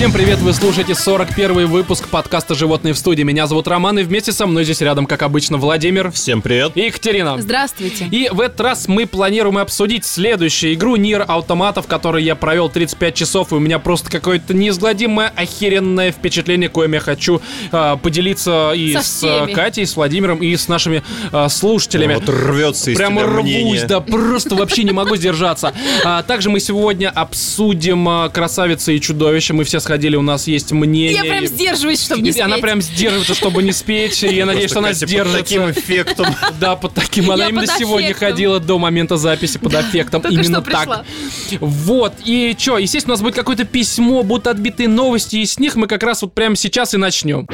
Всем привет, вы слушаете 41 выпуск подкаста «Животные в студии». Меня зовут Роман, и вместе со мной здесь рядом, как обычно, Владимир Всем привет. и Екатерина. Здравствуйте. И в этот раз мы планируем обсудить следующую игру Нир Автомата, в которой я провел 35 часов, и у меня просто какое-то неизгладимое охеренное впечатление, коим я хочу э, поделиться и Со с всеми. э, Катей, с Владимиром, и с нашими э, слушателями. Вот рвется из Прямо тебя рвусь, мнение. да, просто вообще не могу сдержаться. А, также мы сегодня обсудим а, «Красавица и чудовище». Мы все сходили, у нас есть мнение. Я прям сдерживаюсь, чтобы не И Она спеть. прям сдерживается, чтобы не спеть. И я надеюсь, что она Катя под сдержится. таким эффектом. Да, под таким. Она именно сегодня ходила до момента записи под аффектом. только Именно так. Вот. И что, естественно, у нас будет какое-то письмо, будут отбитые новости, и с них мы как раз вот прямо сейчас и начнем.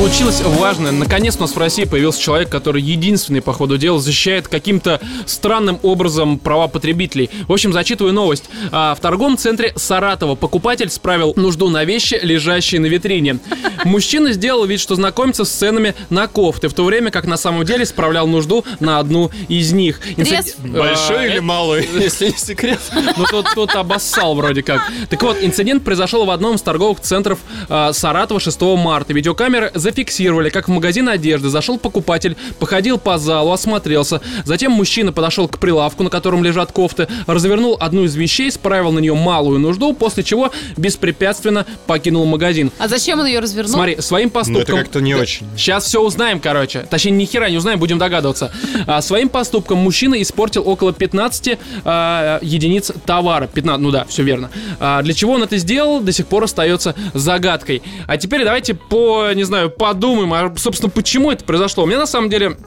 Случилось важное. Наконец у нас в России появился человек, который единственный, по ходу дела, защищает каким-то странным образом права потребителей. В общем, зачитываю новость. А, в торговом центре Саратова покупатель справил нужду на вещи, лежащие на витрине. Мужчина сделал вид, что знакомится с ценами на кофты, в то время как на самом деле справлял нужду на одну из них. Инцид- Большой А, или малый, если не секрет? ну, тут, тут обоссал вроде как. Так вот, инцидент произошел в одном из торговых центров э, Саратова 6 марта. Видеокамеры зафиксировали, как в магазин одежды зашел покупатель, походил по залу, осмотрелся. Затем мужчина подошел к прилавку, на котором лежат кофты, развернул одну из вещей, справил на нее малую нужду, после чего беспрепятственно покинул магазин. А зачем он ее развернул? Смотри, своим Ну, поступком... это как-то не очень. Сейчас все узнаем, короче. Точнее, ни хера не узнаем, будем догадываться. А, своим поступком мужчина испортил около 15 а, единиц товара. 15, ну да, все верно. А, для чего он это сделал, до сих пор остается загадкой. А теперь давайте по, не знаю, подумаем, а, собственно, почему это произошло. У меня на самом деле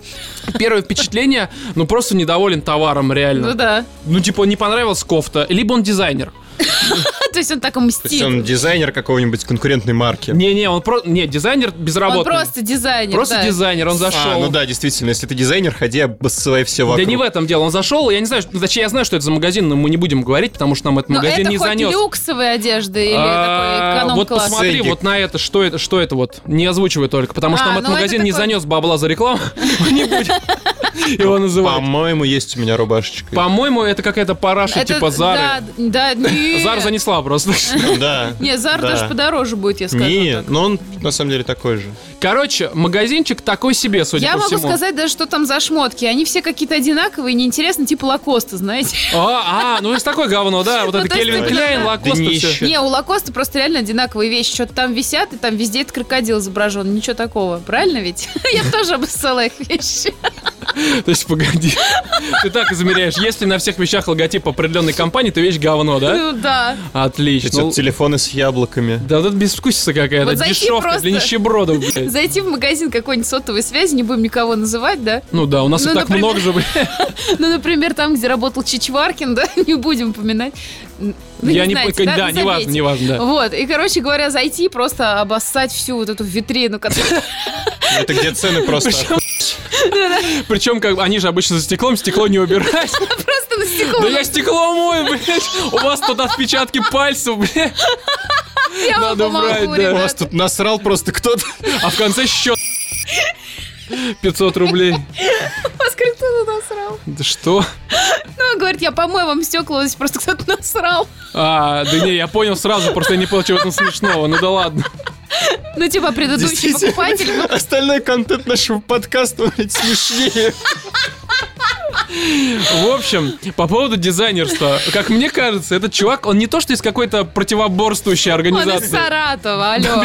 первое впечатление, ну просто недоволен товаром, реально. Ну да. Ну, типа, не понравилась кофта, либо он дизайнер. То есть он так и То есть мстит. он дизайнер какого-нибудь конкурентной марки. Не-не, он просто... Не, дизайнер Он безработный. просто дизайнер. Просто да. дизайнер, он зашел. А, ну да, действительно, если ты дизайнер, ходи, обоссывай все вокруг. Да не в этом дело. Он зашел, я не знаю, что- точнее, я знаю, что это за магазин, но мы не будем говорить, потому что нам этот Но магазин это не занес. люксовая одежда или А, такой Вот посмотри Ценник. вот на это, что это, что это вот. Не озвучивай только, потому что А, нам этот ну это магазин не такой- занес бабла за рекламу. Мы не будем его называть. По-моему, есть у меня рубашечка. По-моему, это какая-то параша типа Зары. Да, да. Зар занесла просто. Да. Не, Зар да. даже подороже будет, я скажу Не, но он на самом деле такой же. Короче, магазинчик такой себе, судя Я по могу всему. сказать даже, что там за шмотки. Они все какие-то одинаковые, неинтересно, типа Лакоста, знаете. А, а, ну это такое говно, да, вот Ну, это то есть Кельвин Кляйн, Лакоста, все. Не, у Лакоста просто реально одинаковые вещи. Что-то там висят, и там везде этот крокодил изображен. Ничего такого. Правильно ведь? Я тоже обоссала их вещи. То есть, погоди. Ты так измеряешь. Если на всех вещах логотип определенной компании, то вещь говно, да? Ну да. Отлично. Эти Ну, телефоны с яблоками. Да вот это безвкусица какая-то, дешевка для нищебродов, блядь. Зайти в магазин какой-нибудь сотовой связи, не будем никого называть, да? Ну да, у нас Ну, и так например- много же. Ну, например, там, где работал Чичваркин, да, не будем упоминать. Ну, Я не знаете, понял, да, Забейте. неважно, неважно, да. Вот, и, короче говоря, зайти, просто обоссать всю вот эту витрину, которая... Это где цены просто... Причем- как они же обычно за стеклом, стекло не убирать. просто на стекло. Да я стекло мою, блядь. У вас тут отпечатки пальцев, блядь. Я вам надо помогу, брать, да. У вас тут насрал просто кто-то. А в конце счет. 500 рублей. Вас кто-то насрал. Да что? Ну, он говорит, я помою вам стекла, здесь просто кто-то насрал. А, да не, я понял сразу, просто я не понял, чего там смешного. Ну да ладно. Ну, типа, предыдущий покупатель. ну, Остальной контент нашего подкаста блядь, смешнее. В общем, по поводу дизайнерства. Как мне кажется, этот чувак, он не то, что из какой-то противоборствующей Он из организации. Саратова, алло.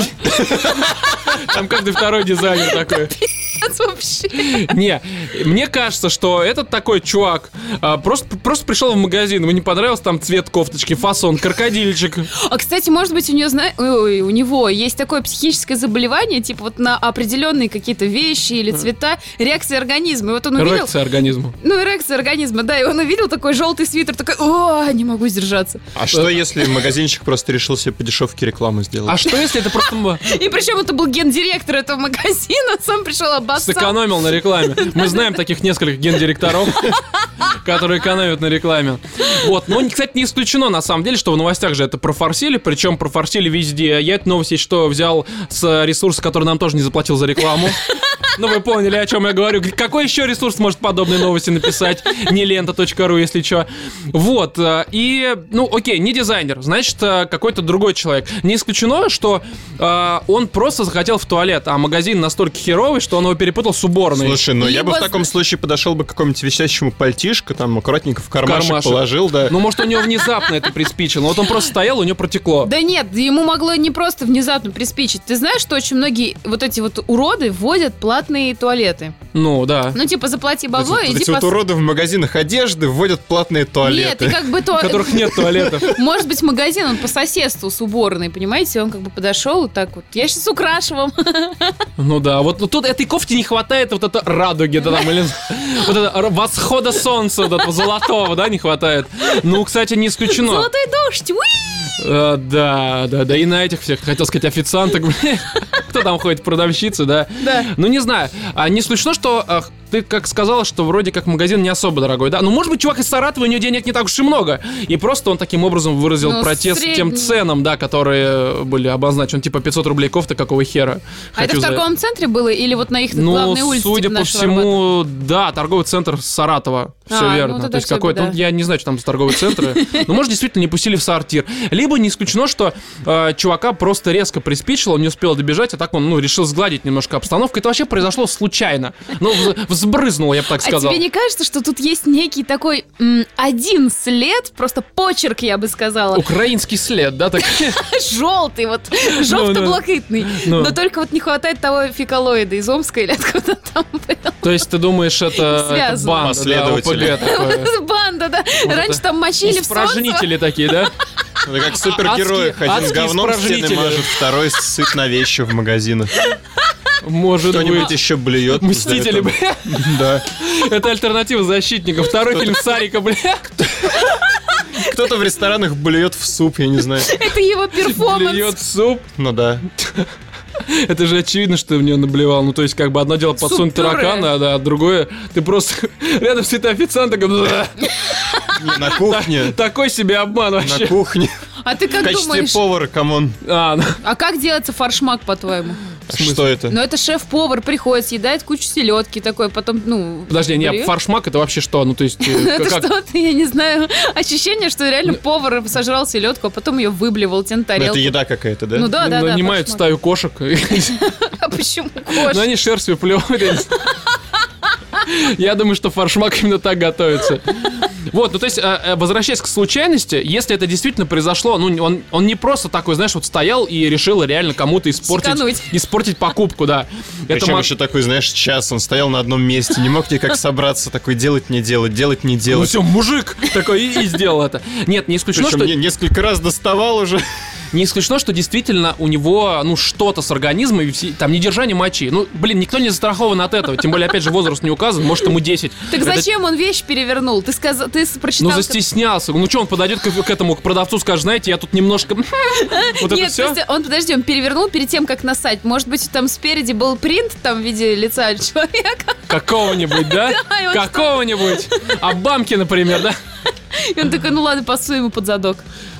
Там каждый второй дизайнер такой. Вообще. Не, мне кажется, что этот такой чувак а, просто, просто пришел в магазин, ему не понравился там цвет кофточки, фасон, крокодильчик. А, кстати, может быть, у нее, зна... Ой, у него есть такое психическое заболевание, типа вот на определенные какие-то вещи или цвета реакции организма. И вот он увидел... Эрекция организму. Ну, эрекция организма, да, и он увидел такой желтый свитер, такой, о, не могу сдержаться. А что если магазинчик просто решил себе по дешевке рекламу сделать? А что если это просто И причем это был гендиректор этого магазина, сам пришел обоссал. сэкономил на рекламе? Мы знаем таких нескольких гендиректоров, которые экономят на рекламе. Вот, но, кстати, не исключено, на самом деле, что в новостях же это профорсили, причем профорсили везде. Я эту новость, что, взял с ресурса, который нам тоже не заплатил за рекламу. Ну, вы поняли, о чем я говорю. Какой еще ресурс может подобные новости написать? Не лента.ру, если что. Вот. э, И, ну, окей, не дизайнер, значит, э, какой-то другой человек. Не исключено, что э, он просто захотел в туалет, а магазин настолько херовый, что он его перепутал с уборной. Слушай, ну я бы в таком случае подошел бы к какому-нибудь висящему пальтишко, там аккуратненько в кармашек, Кармашек. положил, да. Ну, может, у него внезапно это приспичило. Вот он просто стоял, у него протекло. Да нет, ему могло не просто внезапно приспичить. Ты знаешь, что очень многие вот эти вот уроды вводят платные туалеты. Ну, да. Ну, типа, заплати бабло Вот и иди вот пос- уроды в магазинах одежды вводят платные Нет, туалеты. и как бы то... У которых нет туалетов. Может быть, магазин, он по соседству с уборной, понимаете? Он как бы подошел и так вот, я сейчас украшу вам. Ну да, вот тут этой кофте не хватает вот это радуги, да, там, или вот это восхода солнца, вот этого золотого, да, не хватает. Ну, кстати, не исключено. Золотой дождь, уи! Э, да, да, да, и на этих всех, хотел сказать, официанток, блин. Кто там ходит, продавщицы, да? Да. Ну, не знаю, а не исключено, что а, ты как сказала, что вроде как магазин не особо дорогой, да? Ну, может быть, чувак из Саратова, у него денег не так уж и много, и просто он таким образом выразил Ну, протест средний. тем ценам, да, которые были обозначены, типа 500 рублей кофта, какого хера. А это в за- торговом центре было или вот на их ну, главной улице? судя типа по всему, да, торговый центр Саратова. Все А, ну, верно. тогда То есть какой-то, ну, я не знаю, что там за торговые центры. Но, может, действительно не пустили в сортир. Либо не исключено, что э, чувака просто резко приспичило, он не успел добежать, а так он, ну, решил сгладить немножко обстановку. Это вообще произошло случайно. Ну, вз- взбрызнуло, я бы так А сказал. тебе не кажется, что тут есть некий такой м, один след, просто почерк, я бы сказала, Украинский след, да, так? желтый, вот, Ну, желто-блакитный. Ну. Но только вот не хватает того фекалоида из Омска или откуда там был. То есть ты думаешь, это, банда, да, Последователи. ОПГ такое? Банда, да. Раньше это там мочили в солнце. Испражнители такие, да? Это как в супергероях. адские- Один говном стены мажет, второй сыт на вещи в магазинах. Может Кто-нибудь быть. еще блюет. Мстители, бля. Да. Это альтернатива защитников. Второй фильм Сарика, бля. Кто-то в ресторанах блюет в суп, я не знаю. Это его перформанс. Блюет суп. Ну да. Это же очевидно, что в нее наблевал. Ну, то есть, как бы одно дело подсунуть таракана, а да, а другое ты просто рядом с этой Не, На кухне. такой себе обман На вообще. кухне. А ты В как качестве думаешь, повара, come on. А, ну, а как делается фаршмак, по-твоему? Что это? Ну, это шеф-повар приходит, съедает кучу селедки такой, потом, ну... Подожди, не, фаршмак это вообще что? Ну, то есть, Это что-то, я не знаю, ощущение, что реально повар сожрал селедку, а потом ее выблевал на тарелку. Это еда какая-то, да? Ну да, да, да. нанимают стаю кошек. А почему Ну, кошка? они шерстью плевают. я думаю, что фаршмак именно так готовится. Вот, ну то есть, э, э, возвращаясь к случайности, если это действительно произошло, ну он, он не просто такой, знаешь, вот стоял и решил реально кому-то испортить, Секануть. испортить покупку, да. Это Причем мог- еще такой, знаешь, час он стоял на одном месте, не мог никак собраться, такой делать не делать, делать не Ну делать. все, мужик такой и, и сделал это. Нет, не исключено, Причем что не- несколько раз доставал уже. не исключено, что действительно у него ну что-то с организмом, и все- там недержание мочи. Ну, блин, никто не застрахован от этого. Тем более, опять же, возраст не указан, может ему 10. Так Это- зачем он вещь перевернул? Ты сказал, ты с- прочитал... Ну, застеснялся. Ну, что, он подойдет к, к этому, к продавцу, скажет, знаете, я тут немножко... Вот это Нет, все? просто он, подожди, он перевернул перед тем, как насать. Может быть, там спереди был принт там в виде лица человека, Какого-нибудь, да? Да, и он Какого-нибудь. Обамки, например, да? и он такой, ну ладно, пасу ему под задок.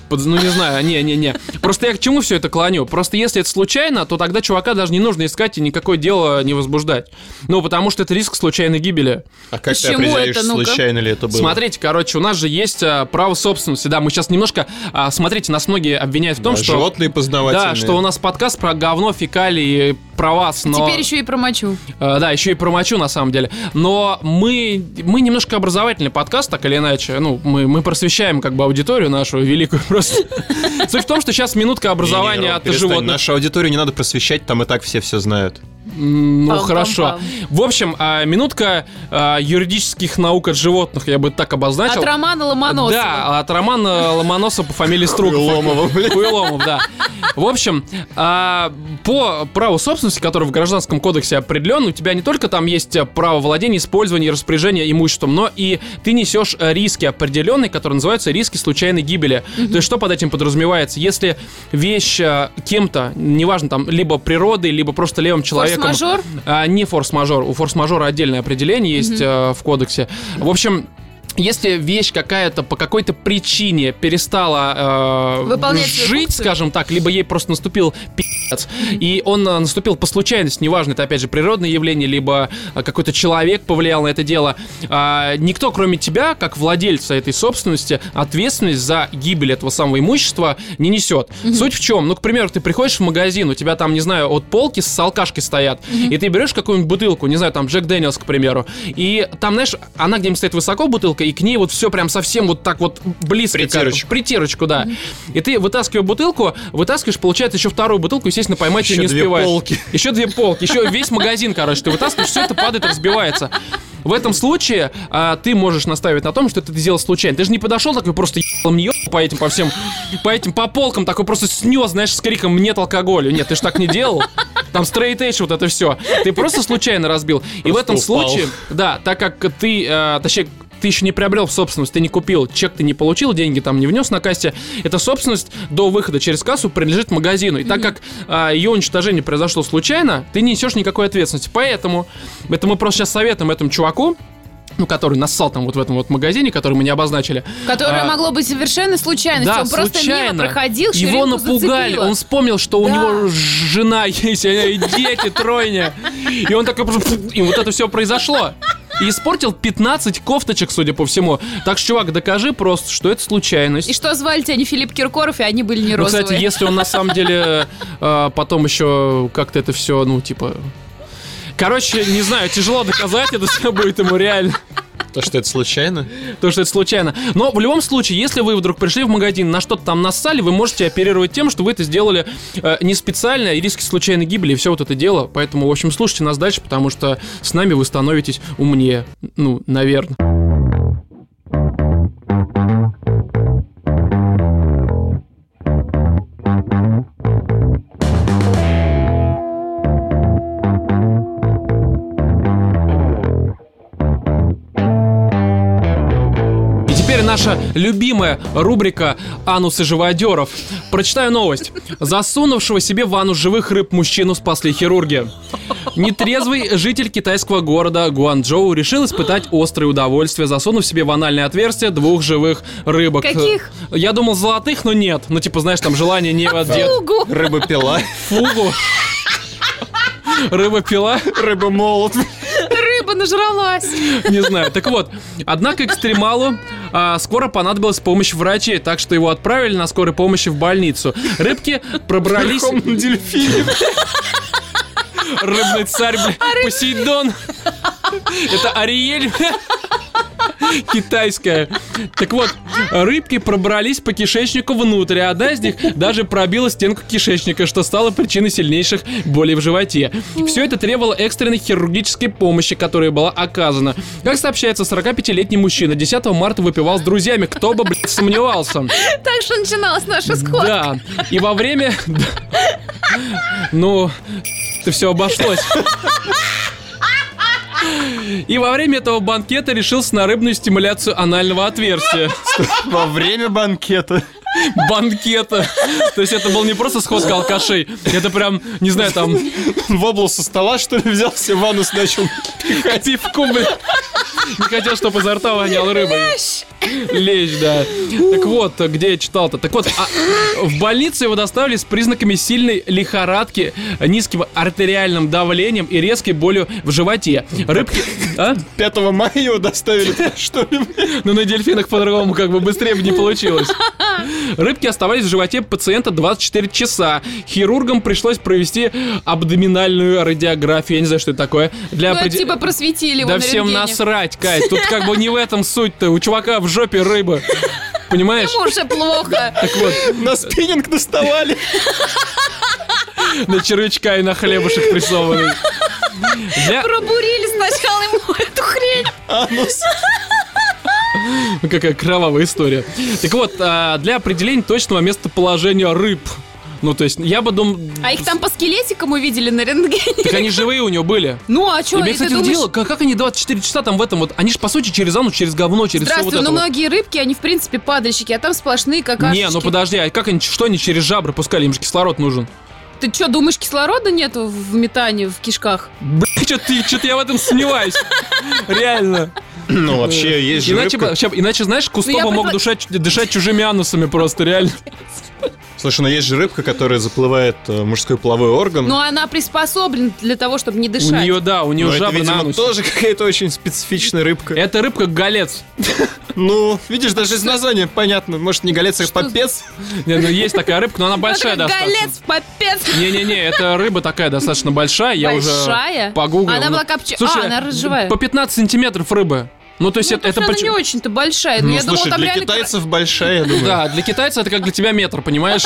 Под- Ну, не знаю, не-не-не. Просто я к чему все это клоню? Просто если это случайно, то тогда чувака даже не нужно искать и никакое дело не возбуждать. Ну, потому что это риск случайной гибели. А как ты определяешь, это, случайно ли это было? Смотрите, короче, у нас же есть а, право собственности. Да, мы сейчас немножко... а, смотрите, нас многие обвиняют в том, Да, что... Животные познавательные. Да, что у нас подкаст про говно, фекалии, про вас, но... Теперь еще и про мочу. Э, Да, еще и про мочу, на самом деле. Но мы, мы немножко образовательный подкаст, так или иначе. Ну, мы, мы просвещаем как бы аудиторию нашу великую просто. Суть в том, что сейчас минутка образования от животных. Нашу аудиторию не надо просвещать, там и так все все знают. Ну, Пам-пам-пам. хорошо. В общем, а, минутка а, юридических наук от животных, я бы так обозначил. От Романа Ломоносова. Да, от Романа Ломоносова по фамилии Струков. Хуйломова, блин. Хуйломов, да. В общем, а, по праву собственности, который в Гражданском кодексе определен, у тебя не только там есть право владения, использования и распоряжения имуществом, но и ты несешь риски определенные, которые называются риски случайной гибели. То есть что под этим подразумевается? Если вещь кем-то, неважно там, либо природой, либо просто левым человеком... Форс-мажор? А, не форс-мажор. У форс-мажора отдельное определение есть э, в кодексе. В общем, если вещь какая-то по какой-то причине перестала э, Выполнять жить, скажем так, либо ей просто наступил пи***, И он а, наступил по случайности, неважно, это опять же природное явление, либо а, какой-то человек повлиял на это дело. А, никто, кроме тебя, как владельца этой собственности, ответственность за гибель этого самого имущества не несет. Суть в чем? Ну, к примеру, ты приходишь в магазин, у тебя там, не знаю, от полки с алкашкой стоят, и ты берешь какую-нибудь бутылку, не знаю, там Джек Дэниелс, к примеру, и там, знаешь, она где-нибудь стоит высоко, бутылка, и к ней вот все прям совсем вот так вот близко. как- Притирочку. Притирочку, да. И ты вытаскиваешь бутылку, вытаскиваешь, получается, еще вторую бутылку, естественно, поймать ее Еще не две успеваешь. полки. Еще две полки, еще весь магазин, короче, ты вытаскиваешь, все это падает, разбивается. В этом случае а, ты можешь наставить на том, что ты это сделал случайно. Ты же не подошел такой просто ебал мне по этим, по всем, по этим, по полкам, такой просто снес, знаешь, с криком «нет алкоголю». Нет, ты же так не делал. Там straight edge, вот это все. Ты просто случайно разбил. И в Просто этом упал. случае, да, так как ты, э, точнее, ты еще не приобрел в собственность, ты не купил, чек ты не получил, деньги там не внес на кассе, эта собственность до выхода через кассу принадлежит магазину. И так как а, ее уничтожение произошло случайно, ты не несешь никакой ответственности. Поэтому, это мы просто сейчас советуем этому чуваку, ну, который нассал там вот в этом вот магазине, который мы не обозначили. Которое А, могло быть совершенно случайностью. Да, Он просто случайно. мимо проходил, Его напугали. зацепило. Он вспомнил, что у Да. него жена есть, а и дети, тройня. И он такой просто... И вот это все произошло. И испортил 15 кофточек, судя по всему. Так что, чувак, докажи просто, что это случайность. И что звали тебя не Филипп Киркоров, и они были не Ну, розовые. кстати, если он на самом деле э, потом еще как-то это все, ну, типа... Короче, не знаю, тяжело доказать, это все будет ему реально. То, что это случайно. То, что это случайно. Но в любом случае, если вы вдруг пришли в магазин, на что-то там нассали, вы можете оперировать тем, что вы это сделали э, не специально, и риски случайной гибели, и все вот это дело. Поэтому, в общем, слушайте нас дальше, потому что с нами вы становитесь умнее. Ну, наверное. Наша любимая рубрика «Анусы живодеров». Прочитаю новость. Засунувшего себе в анус живых рыб мужчину спасли хирурги. Нетрезвый житель китайского города Гуанчжоу решил испытать острое удовольствие, засунув себе в анальное отверстие двух живых рыбок. Каких? Я думал золотых, но нет. Ну, типа, знаешь, там желание не отдет. Фугу. Рыба пила, Фугу. Рыба пила. рыба молот. Рыба нажралась. Не знаю. Так вот, однако экстремалу а, скоро понадобилась помощь врачей, так что его отправили на скорой помощи в больницу. Рыбки пробрались... Верхом на дельфине. Рыбный царь, бля, Посейдон. Это Ариэль. Китайская. Так вот, рыбки пробрались по кишечнику внутрь, а одна из них даже пробила стенку кишечника, что стало причиной сильнейших болей в животе. Все это требовало экстренной хирургической помощи, которая была оказана. Как сообщается, 45-летний мужчина 10 марта выпивал с друзьями, кто бы, блядь, сомневался. Так что начиналась наша сходка. Да, и во время... Ну, это все обошлось. И во время этого банкета решился на рыбную стимуляцию анального отверстия. Во время банкета. Банкета. То есть это был не просто сходка алкашей. Это прям, не знаю, там, Воблу со стола, что ли, взял себе в анус, начал пивку, блин. Не хотел, чтобы изо рта вонял рыбой. Лечь, да. Так вот, где я читал-то. Так вот, а, в больницу его доставили с признаками сильной лихорадки, низким артериальным давлением и резкой болью в животе. Рыбки... А? 5 мая его доставили, что ли? Ну, на дельфинах по-другому как бы быстрее бы не получилось. Рыбки оставались в животе пациента 24 часа. Хирургам пришлось провести абдоминальную радиографию. Я не знаю, что это такое. Для Ну, опреде- типа просветили его Да всем насрать, Кать. Тут как бы не в этом суть-то. У чувака в жопе рыба. Понимаешь? Ему уже плохо. Так вот, На спиннинг доставали. на червячка и на хлебушек прессованный. Для... Пробурили сначала ему эту хрень. Анус. Ну, Какая кровавая история. Так вот, а, для определения точного местоположения рыб. Ну, то есть, я бы думал... А их там по скелетикам увидели на рентгене. Так они живые у него были. Ну, а И что, ты кстати, думаешь... удивило, как, как они 24 часа там в этом вот... Они же, по сути, через анус, через говно, через все вот Здравствуй, это ну вот. многие рыбки, они в принципе падальщики, а там сплошные какашечки. Не, ну подожди, а как они, что они через жабры пускали? Им же кислород нужен. Ты что, думаешь, кислорода нету в метане, в кишках? Бля, что-то я в этом сомневаюсь. Реально. Ну, вообще, есть же Иначе, иначе, знаешь, Кустоба Ну, я мог дышать чужими анусами просто, реально. Слушай, ну есть же рыбка, которая заплывает э, мужской половой орган. Но она приспособлена для того, чтобы не У дышать. нее, да, у нее Но это, жабры на видимо, анусе. тоже какая-то очень специфичная рыбка. Это рыбка голец. Ну, видишь, даже из названия понятно. Может, не голец, а попец? Не, ну, есть такая рыбка, но она большая достаточно. Голец, попец. Не-не-не, это рыба такая достаточно большая. Я Большая? уже погуглил. Она была копче- Слушай, а, она разжевая. по 15 сантиметров рыбы. Ну, то есть Ну, это, это она поч- не очень-то большая. но Ну, я думала, слушай, там для реально китайцев большая, я думаю. Да, для китайца это как для тебя метр, понимаешь?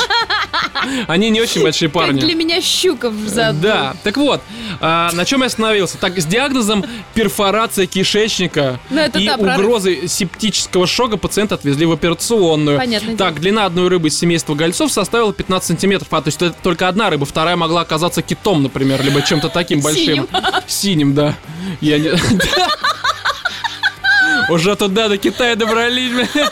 Они не очень большие как парни. для меня щука в зад. Да, так вот, а, на чем я остановился? Так, с диагнозом перфорация кишечника Ну, это и да, про- угрозой септического шока пациента отвезли в операционную. Понятное Так, длина одной рыбы из семейства гольцов составила 15 сантиметров, а то есть это только одна рыба, вторая могла оказаться китом, например, либо чем-то таким большим. Синим. Синим, да. Я не... Уже туда, до Китая добрались, бля.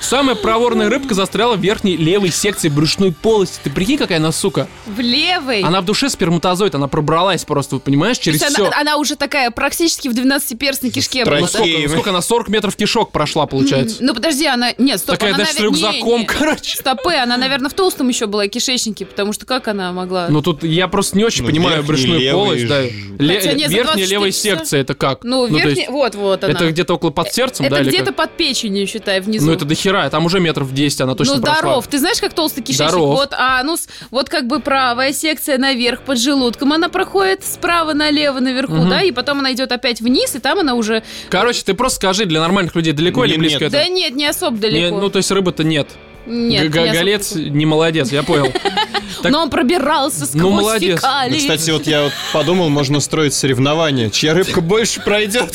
Самая проворная рыбка застряла в верхней левой секции брюшной полости. Ты прикинь, какая она сука. В левой. Она в душе сперматозоид, она пробралась просто, вот понимаешь, То через есть все. она, она уже такая практически в 12-перстной кишке была, Ну, сколько, сколько она? 40 метров кишок прошла, получается. Ну подожди, она... Нет, стоп, Такая, она, знаешь, с рюкзаком, не. короче. Стопы, она, наверное, в толстом еще была кишечнике, потому что как она могла... Ну тут я просто не очень Ну, понимаю брюшную полость, да. верхняя 24 левая секция, это как? Ну, то верхняя... Вот, вот она. это где-то около под сердцем, Это да? или где-то как? под печенью, считай, внизу. Ну это дохера, там уже метров 10 она точно ну, прошла. здоров. Ты знаешь, как толстый кишечник? Здоров. Вот, а, ну, с- вот как бы правая секция наверх под желудком, она проходит справа налево наверху, Мгм. да, и потом она идет опять вниз, и там она уже... Короче, ты просто скажи, для нормальных людей далеко или близко нет. это? Да нет, не особо Не, далеко. ну то есть рыбы-то нет. Нет, Г- не молодец, я понял. так- Но он пробирался сквозь Ну, молодец. фекалии. Ну, кстати, вот я вот подумал, можно устроить соревнование. Чья рыбка больше пройдет?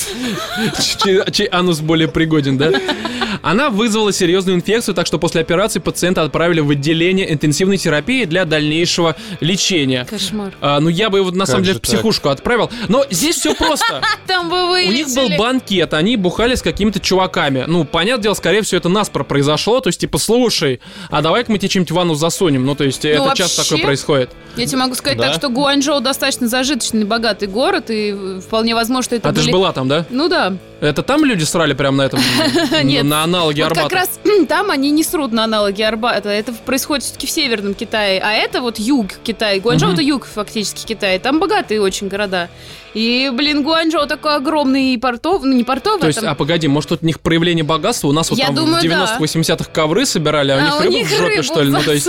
чей, анус более пригоден, да? Она вызвала серьезную инфекцию, так что после операции пациента отправили в отделение интенсивной терапии для дальнейшего лечения. Кошмар. А, ну, я бы его на самом деле в психушку отправил. Но здесь все просто. Там бы У них был банкет, они бухали с какими-то чуваками. Ну, понятное дело, скорее всего, это наспор произошло. То есть, типа, слушай, а давай-ка мы тебе что-нибудь в ванну засунем. Ну, то есть, это часто вообще, такое происходит. Я тебе могу сказать Да? так, что Гуанчжоу достаточно зажиточный, богатый город, и вполне возможно, что это А ты были... же была там, да? Ну да. Это там люди срали прямо на этом? На аналоге Арбата? как раз там они не срут на аналоги Арбата. Это происходит все-таки в Северном Китае. А это вот юг Китая. Гуанчжоу это юг фактически Китая. Там богатые очень города. И, блин, Гуанчжоу такой огромный и портов... Ну, не портовый, То есть, там- а погоди, может, тут у них проявление богатства? У нас вот Я там думаю, в 90-80-х ковры собирали, а у них А у рыбу них в жопе, рыбу что ли? Ну, то есть,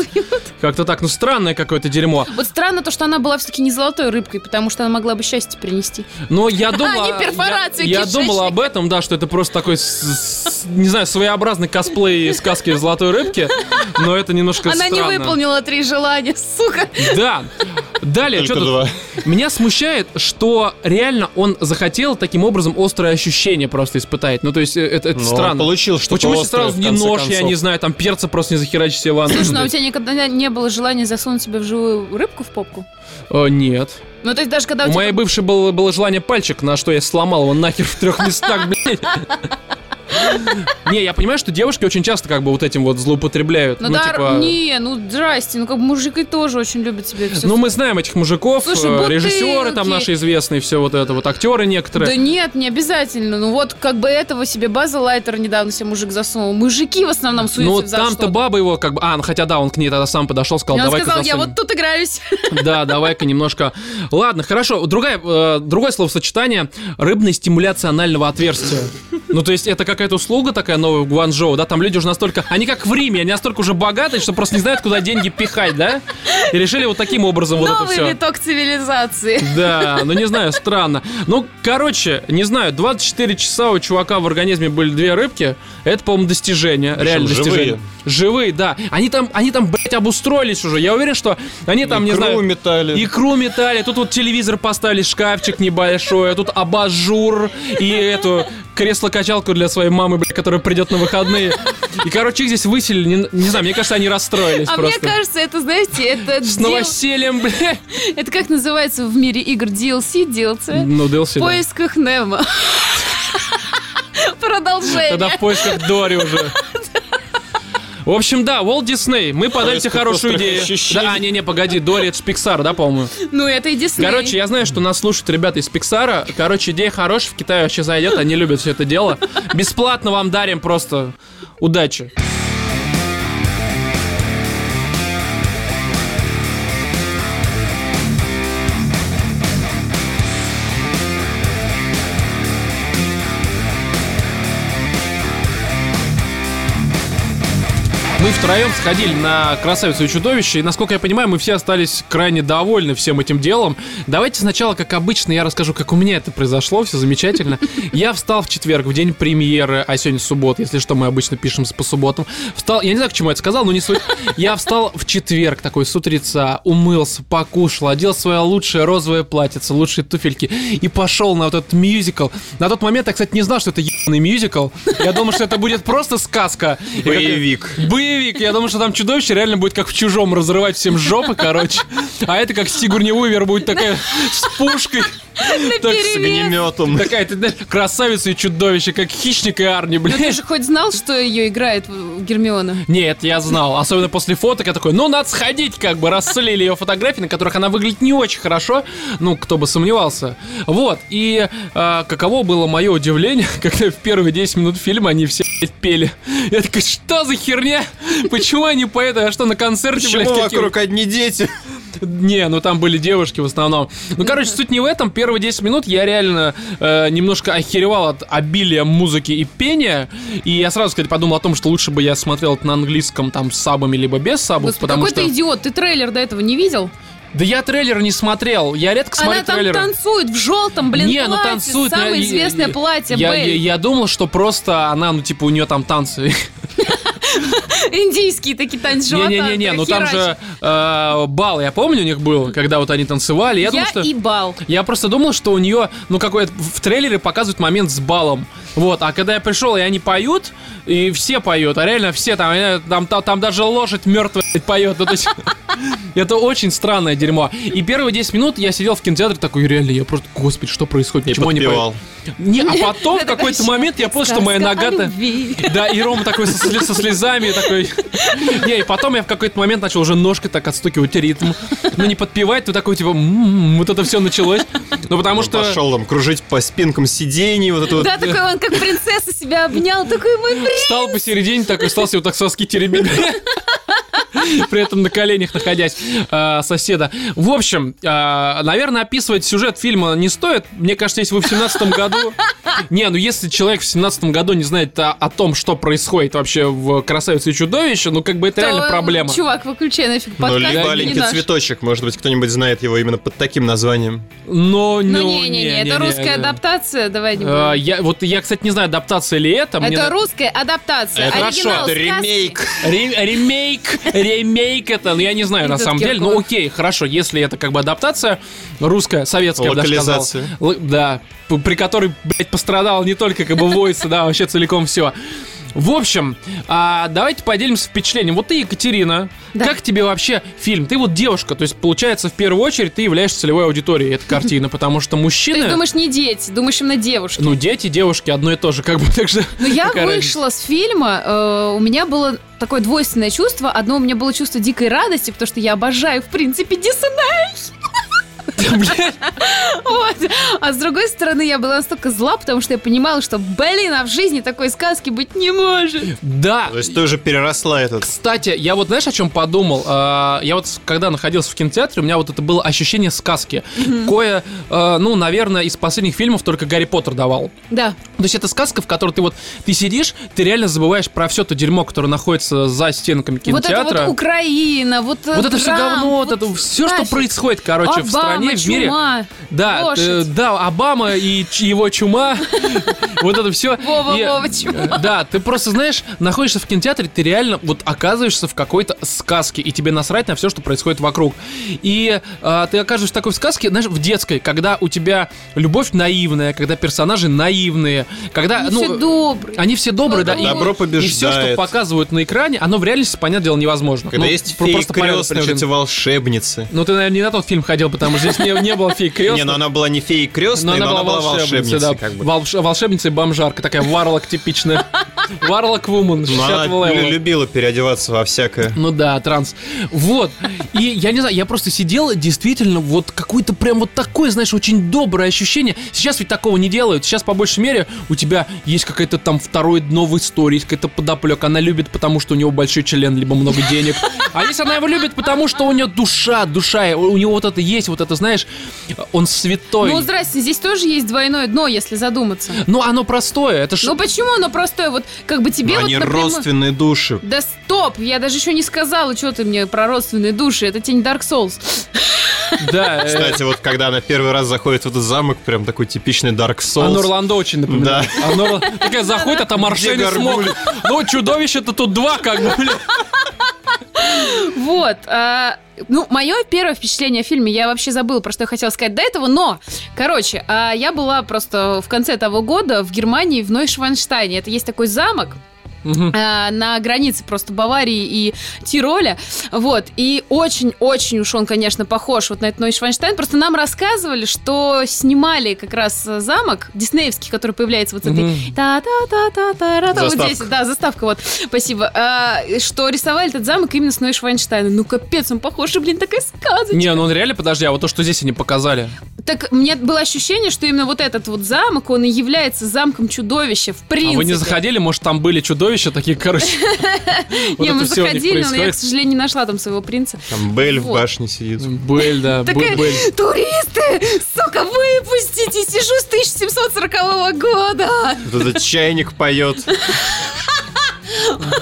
как-то так, ну, странное какое-то дерьмо. Вот странно то, что она была все-таки не золотой рыбкой, потому что она могла бы счастье принести. Но я думал... не перфорация я, думал об этом, да, что это просто такой, с- с- не знаю, своеобразный косплей сказки золотой рыбки, но это немножко Она не странно. выполнила три желания, сука. Да. Далее, Только что тут? два. Меня смущает, что реально он захотел таким образом острое ощущение просто испытать. Ну, то есть, э, это, это Ну, странно. получил что-то Почему острое, сразу не нож, я концов. не знаю, там перца просто не захерачить себе в ванну? Слушай, ну а у тебя никогда не было желания засунуть себе в живую рыбку в попку? Э, Нет. Ну, то есть даже когда у, У тебя... моей бывшей было, было желание пальчик, на что я сломал его нахер в трех местах, блядь. Не, я понимаю, что девушки очень часто как бы вот этим вот злоупотребляют. Ну, Ну, да, типа... не, ну, здрасте, ну, как бы мужики тоже очень любят себе все. Ну, мы знаем этих мужиков, э, режиссеры там наши известные, все вот это вот, актеры некоторые. Да нет, не обязательно. Ну вот как бы этого себе база лайтер недавно себе мужик засунул. Мужики в основном суются Ну, в за там-то баба его как бы... А, ну хотя да, он к ней тогда сам подошел, сказал, давай-ка сказал, я засунем». вот тут играюсь. Да, давай-ка немножко. Ладно, хорошо. Другая, э, другое словосочетание рыбная стимуляция анального отверстия. Ну, то есть, это какая-то услуга такая новая в Гуанчжоу, да? Там люди уже настолько... Они как в Риме, они настолько уже богатые, что просто не знают, куда деньги пихать, да? И решили вот таким образом вот это Новый все. виток цивилизации. Да, ну не знаю, странно. Ну, короче, не знаю, 24 часа у чувака в организме были две рыбки. Это, по-моему, достижение. Причем реально достижение. живые. Живые, да. Они там, они там, блядь, обустроились уже. Я уверен, что они там, не Икру знаю... метали. Икру метали, тут вот телевизор поставили, шкафчик небольшой, а тут абажур и эту кресло-качалку для своей мамы, блядь, которая придет на выходные. И, короче, их здесь выселили, не, не знаю, мне кажется, они расстроились А просто. мне кажется, это, знаете, это С дел- новосельем, блядь. Это как называется в мире игр DLC, DLC? Ну, DLC, В да. поисках Немо. Продолжение. Тогда в поисках Дори уже. В общем, да, Walt Disney, мы подайте Поисках хорошую идею. Да, а, не-не, погоди, Дори это ж Pixar, да, по-моему? Ну, это и Дисней. Короче, я знаю, что нас слушают ребята из Пиксара. Короче, идея хорошая, в Китае вообще зайдет, они любят все это дело. Бесплатно вам дарим просто удачи. Втроем сходили на «Красавицу и чудовище», и, насколько я понимаю, мы все остались крайне довольны всем этим делом. Давайте сначала, как обычно, я расскажу, как у меня это произошло, все замечательно. Я встал в четверг, в день премьеры, а сегодня суббота, если что, мы обычно пишем по субботам. Встал, я не знаю, к чему я это сказал, но не суть. Я встал в четверг, такой с утреца, умылся, покушал, одел свое лучшее розовое платьице, лучшие туфельки и пошел на вот этот мюзикл. На тот момент я, кстати, не знал, что это ебаный мюзикл. Я думал, что это будет просто сказка. Как- Боевик. Боевик. Я думал, что там чудовище реально будет как в чужом разрывать всем жопы, короче. А это как Сигурни Уивер будет такая с пушкой. Так, С огнеметом. Такая, ты знаешь, красавица и чудовище, как хищник и Арни, Ну ты блядь. же хоть знал, что ее играет э, Гермиона? Нет, я знал. Особенно после фоток я такой, ну, надо сходить, как бы, расслили ее фотографии, на которых она выглядит не очень хорошо. Ну, кто бы сомневался. Вот, и а, каково было мое удивление, когда в первые 10 минут фильма они все блядь, пели. Я такой, что за херня? Почему они поют? А что, на концерте, блядь, Почему каким? вокруг одни дети? Не, ну там были девушки в основном. Ну, короче, суть не в этом. Первые 10 минут я реально э, немножко охеревал от обилия музыки и пения. И я сразу, кстати, подумал о том, что лучше бы я смотрел это на английском, там, с сабами, либо без сабов, Господи, потому какой что... ты идиот, ты трейлер до этого не видел? Да я трейлер не смотрел. Я редко смотрю Она там трейлеры. танцует в желтом, блин, не, ну платье, танцует. но самое я- известное я- платье, я, я, я думал, что просто она, ну, типа, у нее там танцы. Индийские такие танцы. Не-не-не, ну там же э, бал, я помню, у них был, когда вот они танцевали. Я, Я, и бал. Я просто думал, что у нее, ну, какой-то в трейлере показывают момент с балом. Вот, а когда я пришел, и они поют, и все поют, а реально все там, э, там, там, там даже лошадь мертвая поет. Ну, то есть, это очень странное дерьмо. И первые 10 минут я сидел в кинотеатре такой, реально, я просто, господи, что происходит? Почему подпевал. поют? Не, а потом в какой-то момент я понял, что моя нога-то... Да, и Рома такой со, слезами такой. Не, и потом я в какой-то момент начал уже ножкой так отстукивать ритм. Ну, не подпевать, но такой, типа, «М-м-м», вот это все началось. Ну, потому что... пошел там кружить по спинкам сидений, вот это вот. Да, такой он как принцесса себя обнял, такой мой принц. Встал посередине, такой стал себе вот так соски теребить. При этом на коленях находясь а, соседа. В общем, а, наверное, описывать сюжет фильма не стоит. Мне кажется, если вы в 17 году... Не, ну если человек в 17 году не знает о, о том, что происходит вообще в «Красавице и чудовище», ну как бы это реально проблема. Чувак, выключай нафиг Ну, подкаст. либо не маленький цветочек, может быть, кто-нибудь знает его именно под таким названием. Но, Ну, ну, не-не-не, это русская адаптация, давай не А, будем. я, вот я, кстати, не знаю, адаптация ли это. Это русская адаптация. Это оригинал хорошо, это ремейк. Ре- ремейк, ремейк это, ну я не знаю на самом деле, ну окей, хорошо, если это как бы адаптация русская, советская, я бы даже сказал. Локализация. Л- да, при которой, блядь, пострадал не только как бы войсы, да, вообще целиком все. В общем, а, давайте поделимся впечатлением. Вот ты, Екатерина, Да. как тебе вообще фильм? Ты вот девушка, то есть, получается, в первую очередь ты являешься целевой аудиторией этой картины, потому что То мужчины... есть думаешь не дети, думаешь именно девушки. Ну, дети, девушки, одно и то же, как бы, так что... Но я вышла с фильма, э, у меня было такое двойственное чувство. Одно у меня было чувство дикой радости, потому что я обожаю, в принципе, Дисней. Вот. А с другой стороны, я была настолько зла, потому что я понимала, что, блин, а в жизни такой сказки быть не может. Да, То есть ты уже переросла этот. Кстати, я вот знаешь, о чем подумал? А, Я вот, когда находился в кинотеатре, у меня вот это было ощущение сказки. Кое, э, ну, наверное, из последних фильмов только Гарри Поттер давал. Да. То есть это сказка, в которой ты вот, ты сидишь, ты реально забываешь про все то дерьмо, которое находится за стенками Вот это кинотеатра. вот Украина, вот Вот это все говно, вот это все, что происходит, короче, в Обама, стране, в мире. чума, Да, лошадь. э, да, Обама и его чума, вот это все. Вова, Вова, чума. Да, ты просто знаешь, находишься в кинотеатре, ты реально вот оказываешься в какой-то сказке, и тебе насрать на все, что происходит вокруг. И а, ты окажешься в такой сказке, знаешь, в детской, когда у тебя любовь наивная, когда персонажи наивные, когда, Они ну, все добрые. они все добрые, да, и- Добро и все, что побеждает. показывают на экране, оно в реальности, понятное дело, невозможно. Когда Ну, есть феи крестные, вот эти волшебницы. Ну, ты, наверное, не на тот фильм ходил, потому что здесь не, не было фей крестных. Не, ну она была не феей крестной, но она была волшебницей, да. как бы. Волш- волшебница и бомжарка, такая варлок типичная. Варлок вумен, Ну, 60 она лю- левела. любила переодеваться во всякое. Ну да, транс. Вот. И я не знаю, я просто сидел, действительно, вот какое-то прям вот такое, знаешь, очень доброе ощущение. Сейчас ведь такого не делают. Сейчас, по большей мере, у тебя есть какая-то там второе дно в истории, какая-то подоплека. Она любит, потому что у него большой член, либо много денег. А если она его любит, потому что у нее душа, душа, у него вот это есть, вот это, знаешь, он святой. Ну, здрасте, здесь тоже есть двойное дно, если задуматься. Ну, оно простое, это ж... Ну почему оно простое? Вот как бы тебе Но вот они напрямую- родственные души. Да стоп, я даже еще не сказала, что ты мне про родственные души. Это тебе не Dark Souls. Да, э, Кстати, вот когда она первый раз заходит в этот замок, прям такой типичный Dark Souls. Анор Ландо очень напоминает. Анор- Такая заходит, а там Арсений смог. Ну, чудовище-то тут два, как бы, блин. Вот. а, ну, мое первое впечатление о фильме, я вообще забыла, про что я хотела сказать до этого, но, короче, а, я была просто в конце того года в Германии, в Нойшванштайне. Это есть такой замок, Мгм. а, на границе просто Баварии и Тироля, вот, и очень-очень уж он, конечно, похож вот на этот Нойшванштайн, просто нам рассказывали, что снимали как раз замок диснеевский, который появляется вот с этой та-та-та-та-та-та, вот Заставка. здесь, да, заставка вот, спасибо, А, что рисовали этот замок именно с Нойшванштайна, ну капец, он похож, и, блин, такая сказочка. Не, ну он реально, подожди, а вот то, что здесь они показали. Так мне было ощущение, что именно вот этот вот замок, он и является замком чудовища, в принципе. А вы не заходили, может, там были чудовища такие, короче. Не, мы заходили, но я, к сожалению, не нашла там своего принца. Там Бель в башне сидит. Бель, да, Такая, Бель. туристы, сука, выпустите, сижу с 1740 года. Этот чайник поет.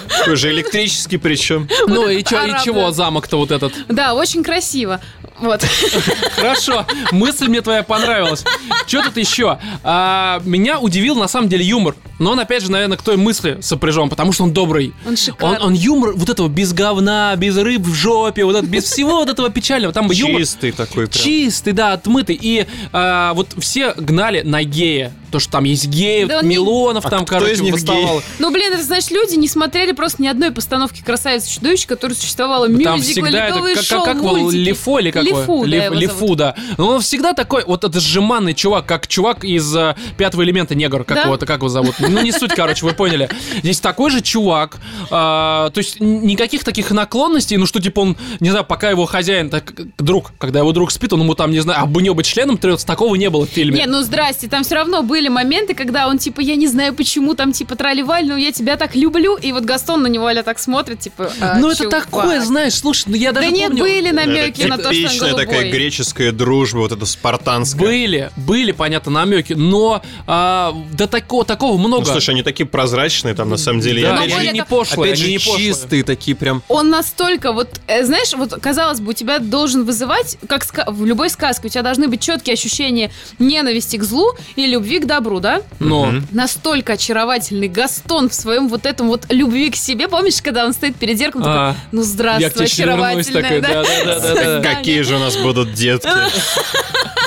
Такой же электрический причем. Ну и чё- арабы. и чего замок-то вот этот? Да, очень красиво. Вот. Хорошо, мысль мне твоя понравилась. Что тут еще? А, меня удивил на самом деле юмор. Но он, опять же, наверное, к той мысли сопряжен, потому что он добрый. Он Он, шикарный. он юмор вот этого без говна, без рыб в жопе, вот это, без всего вот этого печального. Там юмор Чистый такой прям. чистый, да, отмытый. И а, вот все гнали на гея. То, что там есть геи, Да не- Милонов А там, кто короче, восставал. Ну, блин, это значит, люди не смотрели просто ни одной постановки «Красавица и чудовище», которая существовала. Там Мюзикл, всегда это как, шоу, как, как. Лифо или как его? Лифу, да, Лиф- Лифу, да. Но он всегда такой, вот это сжиманный чувак, как чувак из э, пятого элемента негр, как Да? как его зовут? Ну, не суть, короче, вы поняли. Здесь такой же чувак, а, то есть никаких таких наклонностей, ну что, типа, он, не знаю, пока его хозяин, так, друг, когда его друг спит, он ему там, не знаю, об небо членом трется, такого не было в фильме. Не, ну здрасте, там все равно были моменты, когда он типа, я не знаю почему, там типа трали-валь, но я тебя так люблю, и вот Гастон на него Аля так смотрит, типа, а, ну, это такое, знаешь, слушай, ну я даже Да нет, помню... были Это намеки на то, что он голубой. такая греческая дружба, вот эта спартанская. Были, были, понятно, намеки, но а, до такого, такого Ну, много. слушай, они такие прозрачные там, на самом деле. Да, же- они более не пошлые, Опять же, не пошлые. чистые такие прям. Он настолько вот, э, знаешь, вот казалось бы, у тебя должен вызывать, как ска- в любой сказке, у тебя должны быть четкие ощущения ненависти к злу и любви к добру, да? Но... Настолько очаровательный Гастон в своем вот этом вот любви к себе. Помнишь, когда он стоит перед зеркалом, такой, А, ну здравствуй, очаровательная, да? Да. Какие же у нас будут детки.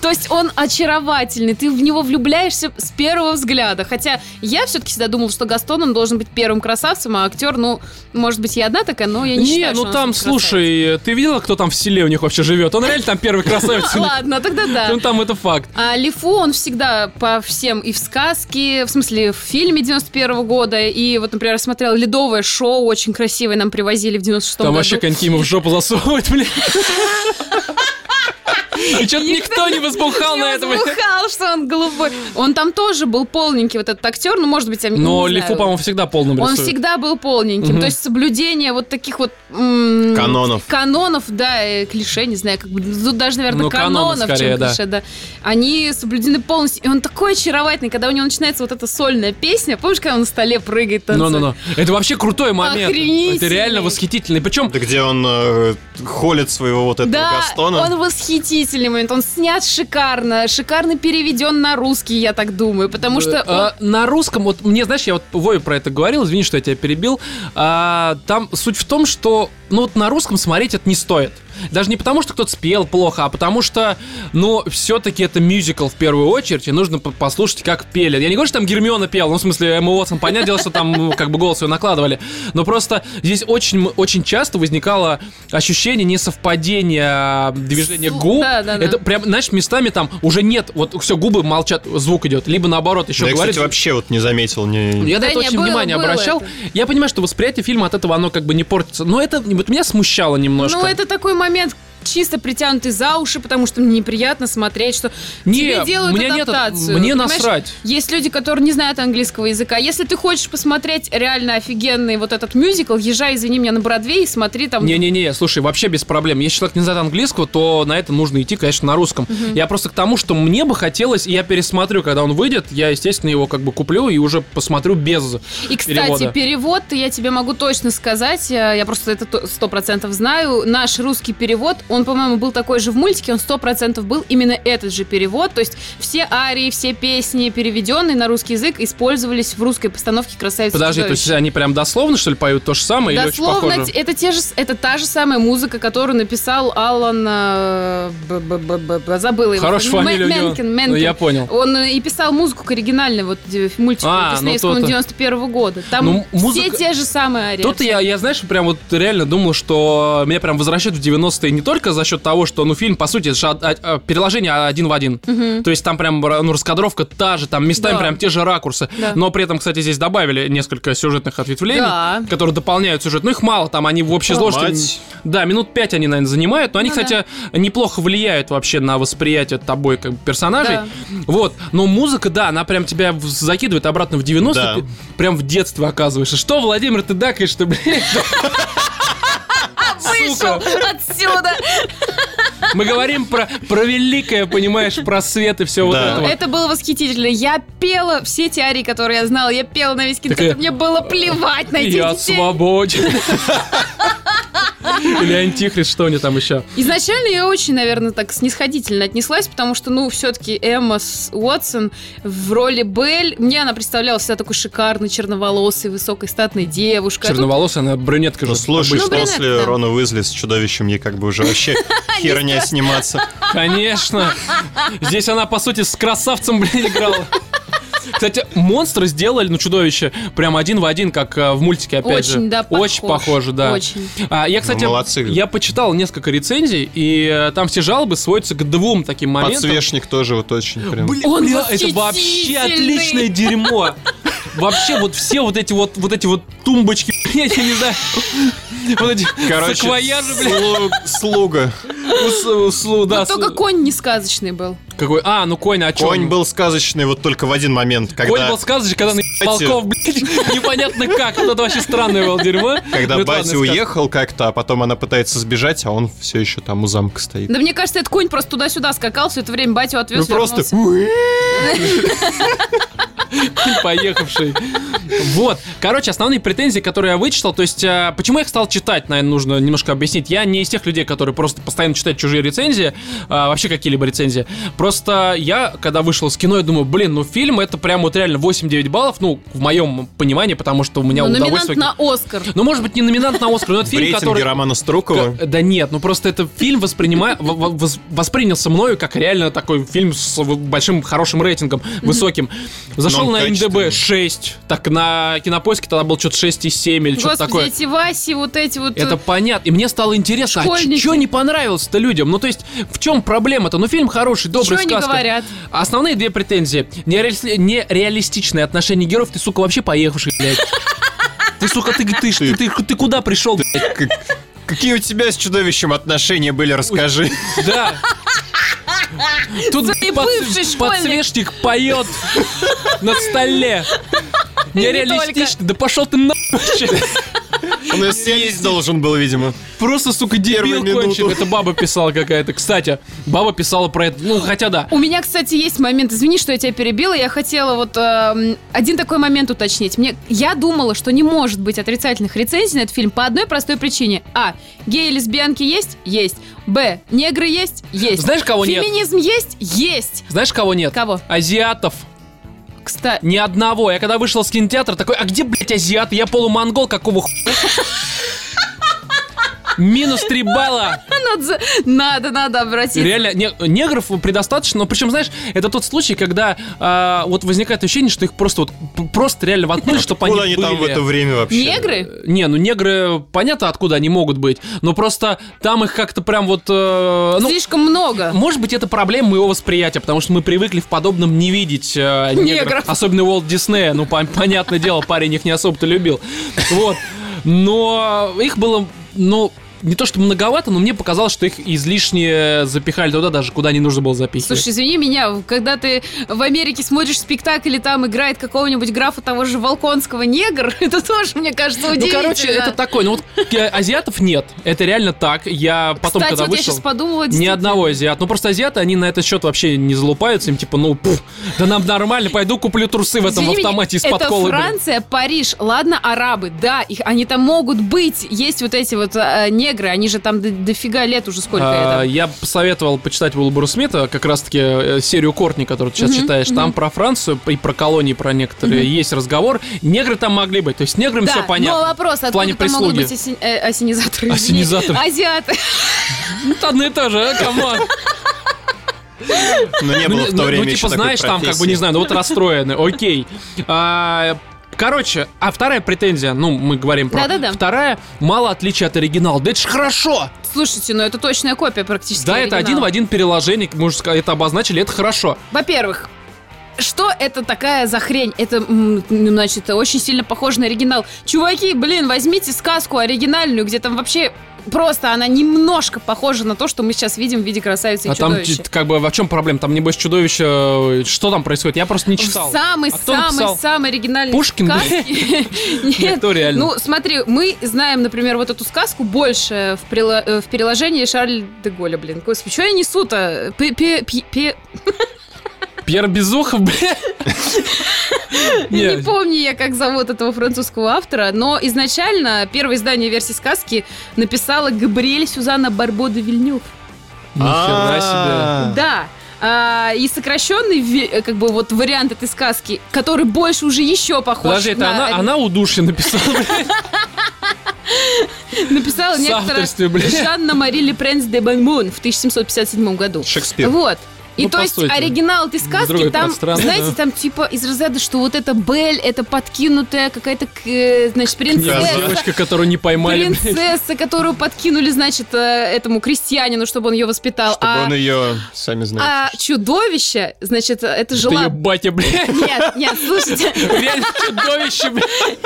То есть он очаровательный, ты в него влюбляешься с первого взгляда. Хотя я все-таки всегда думала, что Гастон, он должен быть первым красавцем, а актер, ну, может быть, я одна такая, но я не, Не, считаю, ну там, красавец. слушай, ты видела, кто там в селе у них вообще живет? Он реально там первый красавец. Ладно, тогда да. Ну там это факт. А Лифу, он всегда по всем и в сказке, в смысле, в фильме 91 года, и вот, например, я смотрела «Ледовое шоу», очень красивое нам привозили в 96 Там году. вообще коньки ему в жопу засовывают, блин. И что-то никто не возбухал на это, блин. Слухал, что он голубой. Он там тоже был полненький, вот этот актер, ну, может быть, я Но. Лифу, по-моему, всегда полным Он всегда был полненьким. То есть соблюдение вот таких вот... Канонов. Канонов, да, э, клише, не знаю, как бы, тут даже, наверное, Ну, каноны канонов, скорее, чем да. клише, да. Они соблюдены полностью. И он такой очаровательный, когда у него начинается вот эта сольная песня. Помнишь, когда он на столе прыгает, танцует? Ну-ну-ну. Это вообще крутой момент. Охренительный. Это реально восхитительный. Причем Это где он э, холит своего вот этого Да, Гастона. он восхитительный момент. Он снят шикарно, шикарно переведен на русский, я так думаю, потому что... он- А, на русском, вот мне, знаешь, я вот Вове про это говорил, извини, что я тебя перебил. А, там суть в том, что ну вот на русском смотреть это не стоит. Даже не потому, что кто-то спел плохо, а потому что, ну, все-таки это мюзикл в первую очередь, и нужно по- послушать, как пели. Я не говорю, что там Гермиона пела, ну, в смысле, Эмма Уотсон, понятное дело, что там ну, как бы голос ее накладывали, но просто здесь очень, очень часто возникало ощущение несовпадения движения губ. да, да, да. Это прям, знаешь, местами там уже нет, вот все, губы молчат, звук идет, либо наоборот еще Я, говорит. кстати, вообще вот не заметил. Не... Я на Да это не, очень было- внимание было обращал. это. Я понимаю, что восприятие фильма от этого оно как бы не портится. Но это вот меня смущало немножко. Ну, это такой момент чисто притянутый за уши, потому что мне неприятно смотреть, что Не, тебе делают у меня нет- адаптацию. мне Понимаешь, насрать. Есть люди, которые не знают английского языка. Если ты хочешь посмотреть реально офигенный вот этот мюзикл, езжай, извини меня, на Бродвей и смотри там... Не-не-не, слушай, вообще без проблем. Если человек не знает английского, то на это нужно идти, конечно, на русском. Я просто к тому, что мне бы хотелось, и я пересмотрю, когда он выйдет, я, естественно, его как бы куплю и уже посмотрю без И, кстати, перевода. перевод, я тебе могу точно сказать, э, я просто это сто процентов знаю, наш русский перевод, он, по-моему, был такой же в мультике, он сто процентов был именно этот же перевод, то есть все арии, все песни, переведенные на русский язык, использовались в русской постановке «Красавица Подожди, то есть чудовище». они прям дословно, что ли, поют то же самое или очень Дословно, похоже? это, те же, это та же самая музыка, которую написал Алан... э, б- б- б- б- б- забыла его. Хорошая фамилия. Менкин, Ну, Менкин. я понял. Он э, и писал музыку к оригинальной вот э, мультику А, ну, диснеевскому то-то. 91 года. Там Ну, музыка- все те же самые арии. Тут я, я, знаешь, прям вот реально думал, что меня прям возвращают в 90-е не только за счет того, что, ну, фильм, по сути, это же а- а- переложение один в один. То есть там прям, ну, раскадровка та же, там местами Да. прям те же ракурсы. Да. Но при этом, кстати, здесь добавили несколько сюжетных ответвлений, Да. которые дополняют сюжет. Ну, их мало, там они в общей Мать. сложности... Да, минут пять они, наверное, занимают, но они, Ну кстати, неплохо влияют вообще на восприятие тобой как бы персонажей. Да. Вот. Но музыка, да, она прям тебя закидывает обратно в 90 Да. прям в детство оказываешься. Что, Владимир, ты дакаешь-то, блядь? Вышел отсюда. Мы говорим про, про великое, понимаешь, про свет и все вот Да. это вот. Это было восхитительно. Я пела все те арии, которые я знала. Я пела на весь кинотеатр. Такая, Мне было плевать на этих Я детей. свободен. Или антихрист, что они там еще? Изначально я очень, наверное, так снисходительно отнеслась, потому что, ну, все-таки Эмма Уотсон в роли Белль, мне она представлялась всегда такой шикарной, черноволосой, высокой, статной девушкой. А Черноволосая, она брюнетка Ну же. слушай, Ну, после да. Рона Уизли с чудовищем ей как бы уже вообще херня сниматься. Конечно. Здесь она, по сути, с красавцем, блин, играла. Кстати, монстры сделали, ну, чудовище, прям один в один, как э, в мультике, опять Очень, же. да, Очень похож. похоже, да. Очень. А, я, кстати, Ну, молодцы. я почитал несколько рецензий, и э, там все жалобы сводятся к двум таким моментам. Подсвечник тоже вот очень прям. Блин, Он бля, это вообще отличное дерьмо. Вообще, вот все вот эти вот, вот эти вот тумбочки, я не знаю. Вот эти Короче, саквояжи, блядь. слу- слуга. Да, Вот только конь не сказочный был. Какой? А, ну конь, о чем? Конь был сказочный вот только в один момент, Конь когда, был сказочный, когда на волков, блядь, непонятно как. Вот это вообще странное было дерьмо. когда Ну, сказ- уехал как-то, а потом она пытается сбежать, а он все еще там у замка стоит. Да мне кажется, этот конь просто туда-сюда скакал все это время, батю отвез, Ну просто... поехавший. Вот. Короче, основные претензии, которые я вычитал, то есть, а, почему я их стал читать, наверное, нужно немножко объяснить. Я не из тех людей, которые просто постоянно читают чужие рецензии, а, вообще какие-либо рецензии. Просто я, когда вышел с кино, я думаю, блин, ну фильм это прям вот реально 8-9 баллов, ну, в моем понимании, потому что у меня Ну, номинант удовольствие... на Оскар. Ну, может быть, не номинант на Оскар, но это фильм, который... Романа Струкова. Да нет, ну просто это фильм воспринима... воспринялся мною как реально такой фильм с большим хорошим рейтингом, высоким. Зашел Он на МДБ качественный. 6, так на Кинопоиске тогда был что-то 6,7 или что-то такое. эти Васи, вот эти вот... Это понятно. И мне стало интересно, а Школьники. что не понравилось-то людям? Ну, то есть, в чем проблема-то? Ну, фильм хороший, добрый, они сказка. говорят? А Основные две претензии. Нереали- Нереалистичное отношение героев. Ты, сука, вообще поехавший, блядь. Ты, сука, ты, ты, ты, ты, ты куда пришел, блядь? Как- Какие у тебя с чудовищем отношения были, расскажи. Да. Тут подсвечник поет на столе. Нереалистично. Да пошел ты на вообще. Он и съесть должен был, видимо. Просто, сука, дебил минуту. Это баба писала какая-то. Кстати, баба писала про это. Ну, хотя да. У меня, кстати, есть момент. Извини, что я тебя перебила. Я хотела вот эм, один такой момент уточнить. Мне, я думала, что не может быть отрицательных рецензий на этот фильм по одной простой причине. А. Геи и лесбиянки есть? Есть. Б. Негры есть? Есть. Знаешь, кого нет? Феминизм есть? Есть. Знаешь, кого нет? Кого? Азиатов. Кстати. Ни одного. Я когда вышел с кинотеатра, такой, а где, блядь, азиаты? Я полумонгол, какого хуя? Минус 3 балла. Надо, надо, надо обратиться. Реально, не- негров предостаточно, но причем, знаешь, это тот случай, когда а, вот возникает ощущение, что их просто вот просто реально воткнули, чтобы они Куда они там в это время вообще? Негры? Не, ну негры, понятно, откуда они могут быть, но просто там их как-то прям вот... э, ну, Слишком много. может быть, это проблема моего восприятия, потому что мы привыкли в подобном не видеть э, негров. Негров. Особенно Уолт Диснея, ну, пон- понятное дело, парень их не особо-то любил. Вот. Но их было ну, не то что многовато, но мне показалось, что их излишне запихали туда, даже куда не нужно было запихивать. Слушай, извини меня, когда ты в Америке смотришь спектакль, и там играет какого-нибудь графа того же Волконского негр, это тоже, мне кажется, ну, удивительно. короче, это такой, ну вот э, азиатов нет, это реально так. Я потом, Кстати, когда вот я вышел, сейчас подумала, ни одного азиата. Ну просто азиаты, они на этот счет вообще не залупаются, им типа, ну, пф, да нам нормально, пойду куплю трусы в этом Извини автомате из-под это колы. Франция, Париж, ладно, арабы, да, их, они там могут быть, есть вот эти вот э, негры, они же там до- дофига лет уже сколько А, это. Я посоветовал почитать Уилбуру Смита, как раз-таки э, серию Кортни, которую ты сейчас Мгм, читаешь. Там мгм. про Францию и про колонии, про некоторые есть разговор. Негры там могли быть, то есть неграм Да, все понятно. но вопрос, откуда плане там могут прислуги. быть оси- э, осенизаторы? Осенизаторы. Азиаты. Ну, это одно и то же, а, камон. Но не было Ну, в то ну, время ну, типа, знаешь, там, как бы, не знаю, ну вот расстроены, окей. А, Короче, а вторая претензия, ну, мы говорим про... Да-да-да. Вторая, мало отличия от оригинала. Да это ж хорошо! Слушайте, ну это точная копия практически Да, это один в оригинала. один переложение, мы уже это обозначили, это хорошо. Во-первых, что это такая за хрень? Это, значит, очень сильно похоже на оригинал. Чуваки, блин, возьмите сказку оригинальную, где там вообще просто она немножко похожа на то, что мы сейчас видим в виде красавицы и А там, чудовища. т- как бы, в чем проблема? Там, небось, чудовище... э, Что там происходит? Я просто не читал. Самый, А самый, написал? самый оригинальный Пушкин. Нет, реально? ну смотри, мы знаем, например, вот эту сказку больше в, э, переложении Шарль де Голля, блин. Господи, что я несу-то? Пьер Безухов, бля. Не помню я, как зовут этого французского автора, но изначально первое издание версии сказки написала Габриэль Сюзанна Барбо де Вильнюв. Нифига себе. А, Да. А, и сокращенный э, как бы вот вариант этой сказки, который больше уже еще похож Подожди, это на она, она удушье написала, блядь, написала в некоторая. Жанна Мари Лепренс де Бальмон в 1757 году. Шекспир. Вот. И Ну, то есть оригинал этой сказки, там, знаете, там типа из разряда, что вот это Бель, это подкинутая какая-то, э, значит, принцесса. Девочка, которую не поймали. Принцесса, которую подкинули, значит, э, этому крестьянину, чтобы он ее воспитал. Чтобы а, он ее, сами знаете. а чудовище, значит, это Это жила... ее батя, блядь. Нет, нет, слушайте, Реально чудовище, блядь.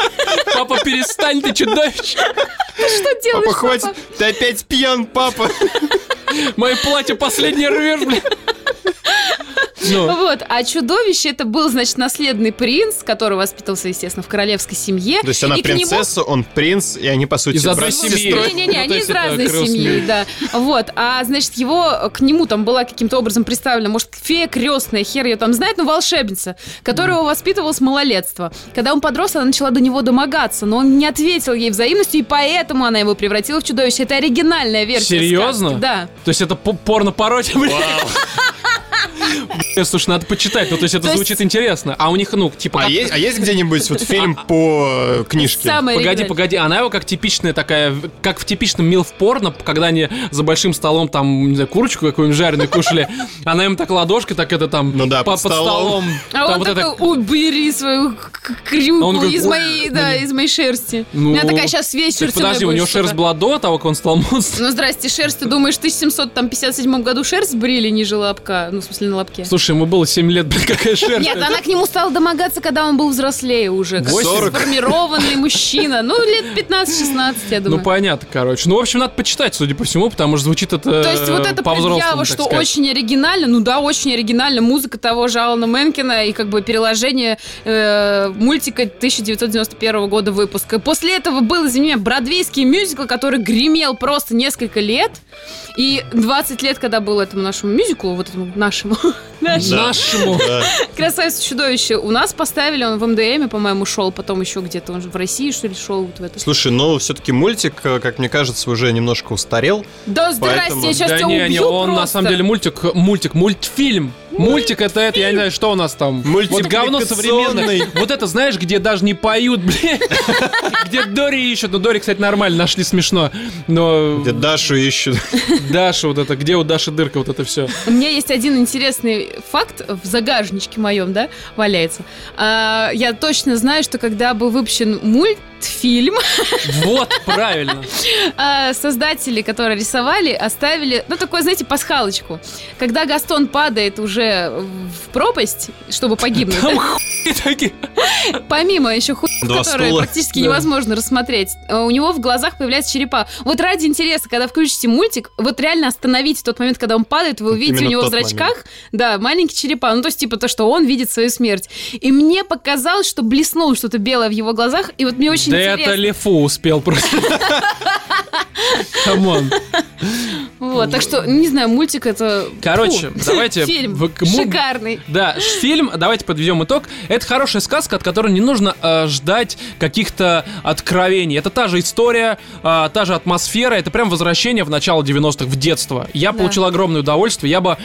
Папа, перестань, ты чудовище. что делаешь, Папа, хватит, ты опять пьян, папа. Мое платье последний рвешь, блядь. Ну, Вот, а чудовище это был, значит, наследный принц, который воспитывался, естественно, в королевской семье. То есть она принцесса, он принц, и они, по сути, Из одной семьи. Не-не-не, они из разной семьи, да. Вот, а, значит, его, к нему там была каким-то образом представлена, может, фея крестная, хер ее там знает, но волшебница, которая его воспитывала с малолетства. Когда он подрос, она начала до него домогаться, но он не ответил ей взаимностью, и поэтому она его превратила в чудовище. Это оригинальная версия Серьезно? сказки, Да. То есть это по- порно-пародия, блядь. Слушай, надо почитать, ну то есть это То есть- звучит интересно. А у них, ну, типа... А есть, а есть где-нибудь вот фильм по э, книжке? Самое Погоди, погоди, она его как типичная такая, как в типичном милф порно, когда они за большим столом там, не знаю, курочку какую-нибудь жареную кушали, она им так ладошкой, так это там, Ну да, по- под столом. А там он вот такой, это- убери свою крюку А из «Ой, моей, да, блин». из моей шерсти. Ну, у меня такая сейчас весь шерстяной подожди, у него шерсть была до того, как он стал монстром. Ну, здрасте, шерсть, ты думаешь, в 1757 году шерсть брили ниже лобка? Ну, смысле, на лобке. Слушай, ему было 7 лет, блин, какая шерсть. Нет, она к нему стала домогаться, когда он был взрослее уже. Как 40. сформированный мужчина. Ну, лет 15-16, я думаю. Ну, понятно, короче. Ну, в общем, надо почитать, судя по всему, потому что звучит это То есть вот это предъява, что сказать. очень оригинально, ну да, очень оригинально, музыка того же Алана Менкина и как бы переложение э, мультика 1991 года выпуска. После этого был, извини меня, бродвейский мюзикл, который гремел просто несколько лет, и 20 лет, когда был этому нашему мюзиклу, вот этому нашему, нашему Да. Нашему. Да. «Красавица и чудовище», у нас поставили, он в МДМе, по-моему, шел, потом еще где-то, он же в России, что ли, шел вот в это. Слушай, ну все-таки мультик, э, как мне кажется, уже немножко устарел. Да здрасте, я сейчас да тебя не, убью не, он на самом деле мультик, мультик, мультфильм. Мультик это это, я не знаю, что у нас там. Вот говно современное. Вот это, знаешь, где даже не поют, блин. Где Дори ищут. Ну, Дори, кстати, нормально, нашли смешно. Но Где Дашу ищут. Даша вот это, где у Даши дырка, вот это все. У меня есть один интересный такой факт в загажничке моем, да, валяется. А, я точно знаю, что когда был выпущен мультфильм, Вот, правильно. а, создатели, которые рисовали, оставили, ну, такой, знаете, пасхалочку. Когда Гастон падает уже в пропасть, чтобы погибнуть, Там да, хуй такие. помимо еще хуй, которые практически Да. невозможно рассмотреть, э, у него в глазах появляются черепа. Вот ради интереса, когда включите мультик, вот реально остановите тот момент, когда он падает, вы увидите у него в зрачках, да, маленькие черепа. Ну, то есть, типа, то, что он видит свою смерть. И мне показалось, что блеснуло что-то белое в его глазах, и вот мне очень Да интересно. это Лефу успел просто. Come on. Вот, так что, не знаю, мультик это... Короче, Фу, давайте Фильм в- шикарный. Да, фильм, давайте подведем итог. Это хорошая сказка, от которой не нужно э, ждать каких-то откровений. Это та же история, э, та же атмосфера, это прям возвращение в начало 90-х, в детство. Я Да. получил огромное удовольствие. Я бы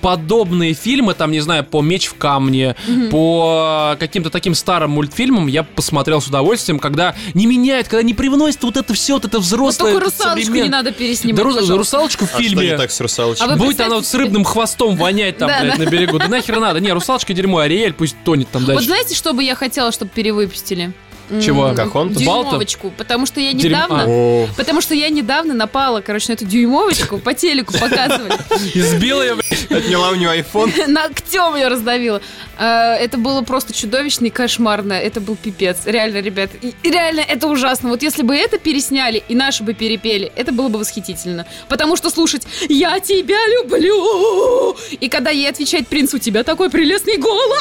подобные фильмы, там, не знаю, по «Меч в камне», по каким-то таким старым мультфильмам я посмотрел с удовольствием, когда не меняют, когда не привносят вот это все, вот это Вот взрослое, только это русалочку не современ- надо переснимать, Да, ру- пожалуйста. Русалочку в А что не так с русалочкой? А вы Будет представьте она вот с рыбным хвостом вонять там, Да, блядь, да. на берегу. Да нахер надо. Не, русалочка дерьмо, Ариэль пусть тонет там Вот дальше. знаете, что бы я хотела, чтобы перевыпустили? Чего? Кахонтас? Дюймовочку. Потому что я недавно... Потому что я недавно напала, короче, на эту дюймовочку, по телеку показывали. Избила я, блядь. Отняла у нее айфон. Ногтем ее раздавила. А, Это было просто чудовищно и кошмарно. Это был пипец. Реально, ребят. Реально, это ужасно. Вот если бы это пересняли и наши бы перепели, это было бы восхитительно. Потому что слушать «Я тебя люблю!» И когда ей отвечает принц «У тебя такой прелестный голос!»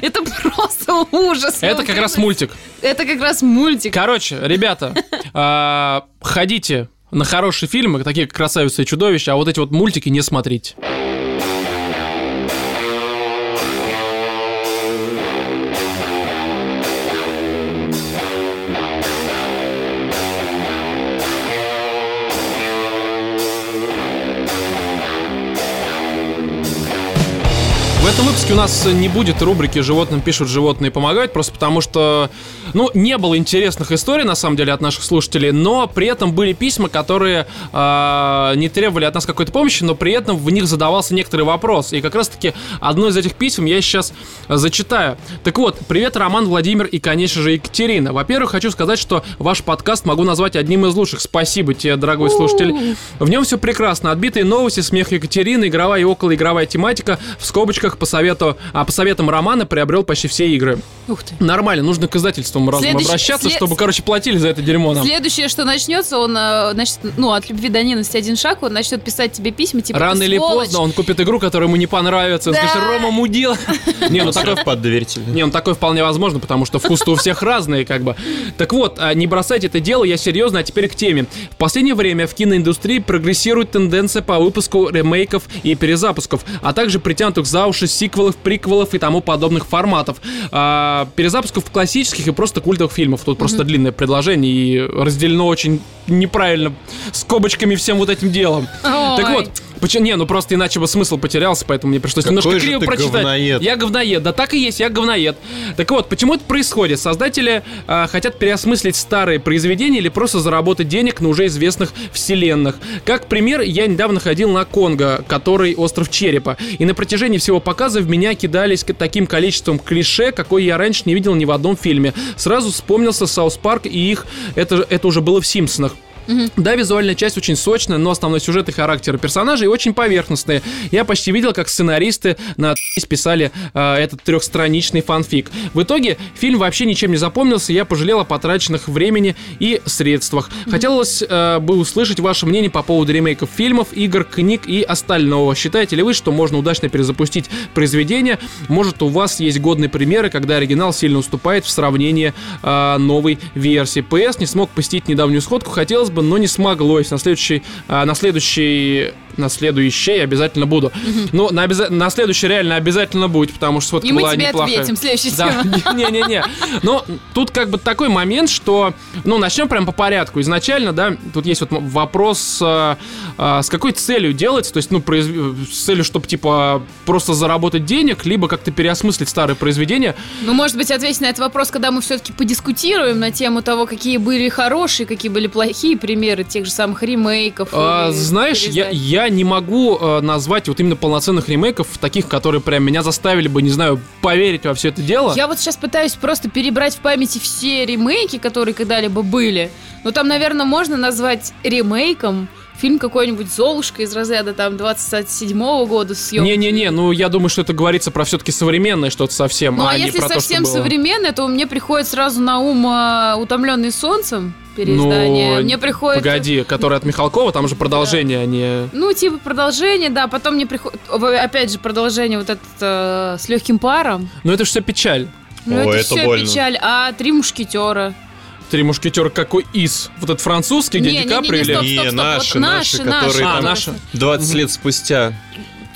Это просто ужас. Это как раз мультик. Это как раз мультик. Короче, ребята, а, ходите на хорошие фильмы, такие как «Красавица и чудовище», а вот эти вот мультики не смотрите. Выпуске у нас не будет рубрики «Животным пишут, животные помогают», просто потому что, ну, не было интересных историй, на самом деле, от наших слушателей, но при этом были письма, которые а, не требовали от нас какой-то помощи, но при этом в них задавался некоторый вопрос. И как раз-таки одно из этих писем я сейчас зачитаю. Так вот, привет, Роман, Владимир и, конечно же, Екатерина. Во-первых, хочу сказать, что ваш подкаст могу назвать одним из лучших. Спасибо тебе, дорогой слушатель. В нем все прекрасно. Отбитые новости, смех Екатерины, игровая и околоигровая тематика. В скобочках по совету, а по советам Романа приобрел почти все игры. Ух ты. Нормально, нужно к издательствам разным обращаться, след- чтобы, короче, платили за это дерьмо нам. Следующее, что начнется, он, э, значит, ну, от любви до ненависти один шаг, он начнет писать тебе письма, типа, Рано «Ты или сволочь». поздно он купит игру, которая ему не понравится. Он Да. скажет, Рома мудила. Не, ну такой. Не, ну такое вполне возможно, потому что вкус-то у всех разные, как бы. Так вот, а, не бросайте это дело, я серьезно, а теперь к теме. В последнее время в киноиндустрии прогрессирует тенденция по выпуску ремейков и перезапусков, а также притянутых за уши сиквелов, приквелов и тому подобных форматов. А, перезапусков классических и просто культовых фильмов. Тут просто длинное предложение и разделено очень неправильно скобочками всем вот этим делом. Ой. Так вот, почему не, ну просто иначе бы смысл потерялся, поэтому мне пришлось Какой немножко криво ты прочитать. говноед. Я говноед, да так и есть, я говноед. Так вот, почему это происходит? Создатели а, хотят переосмыслить старые произведения или просто заработать денег на уже известных вселенных. Как пример, я недавно ходил на Конго, который остров Черепа, и на протяжении всего показа в меня кидались таким количеством клише, какой я раньше не видел ни в одном фильме. Сразу вспомнился South Park и их, это, это уже было в Симпсонах. Да, визуальная часть очень сочная, но основной сюжет и характеры персонажей очень поверхностные. Я почти видел, как сценаристы на «Отъебись» писали э, этот трехстраничный фанфик. В итоге фильм вообще ничем не запомнился, я пожалел о потраченных времени и средствах. Хотелось э, бы услышать ваше мнение по поводу ремейков фильмов, игр, книг и остального. Считаете ли вы, что можно удачно перезапустить произведение? Может, у вас есть годные примеры, когда оригинал сильно уступает в сравнении э, новой версии? PS не смог посетить недавнюю сходку, хотелось бы, но не смоглось. На следующий, а, на следующий, на следующий обязательно буду. Ну, на, обяза- на следующий реально обязательно будет, потому что сходка И мы была тебе неплохая. ответим. Следующая Да, не-не-не. Но тут как бы такой момент, что, ну, начнем прям по порядку. Изначально, да, тут есть вот вопрос, а, а, с какой целью делается, то есть, ну, произв- с целью, чтобы, типа, просто заработать денег, либо как-то переосмыслить старые произведения. Ну, может быть, ответить на этот вопрос, когда мы все-таки подискутируем на тему того, какие были хорошие, какие были плохие примеры тех же самых ремейков. А, знаешь, я, я я не могу э, назвать вот именно полноценных ремейков, таких, которые прям меня заставили бы, не знаю, поверить во все это дело. Я вот сейчас пытаюсь просто перебрать в памяти все ремейки, которые когда-либо были. Но там, наверное, можно назвать ремейком фильм какой-нибудь «Золушка» из разряда там 27-го года съемки. Не-не-не, ну я думаю, что это говорится про все-таки современное что-то совсем, Ну, а, а не если про то, что совсем было. современное, то мне приходит сразу на ум а, «Утомленный солнцем» переиздание. Ну, мне приходит... Погоди, который от Михалкова, там же продолжение, а не... Ну, типа продолжение, да, потом мне приходит, опять же, продолжение вот это э, с легким паром. Ну это же все печаль. Ну, О, это, это все больно. печаль. А три мушкетера. Три мушкетера какой из? Вот этот французский, где Не, Ди не, не, Каприо не, или... стоп, Не, стоп, стоп. наши, вот наши, наши, которые А, там наши. 20 лет спустя.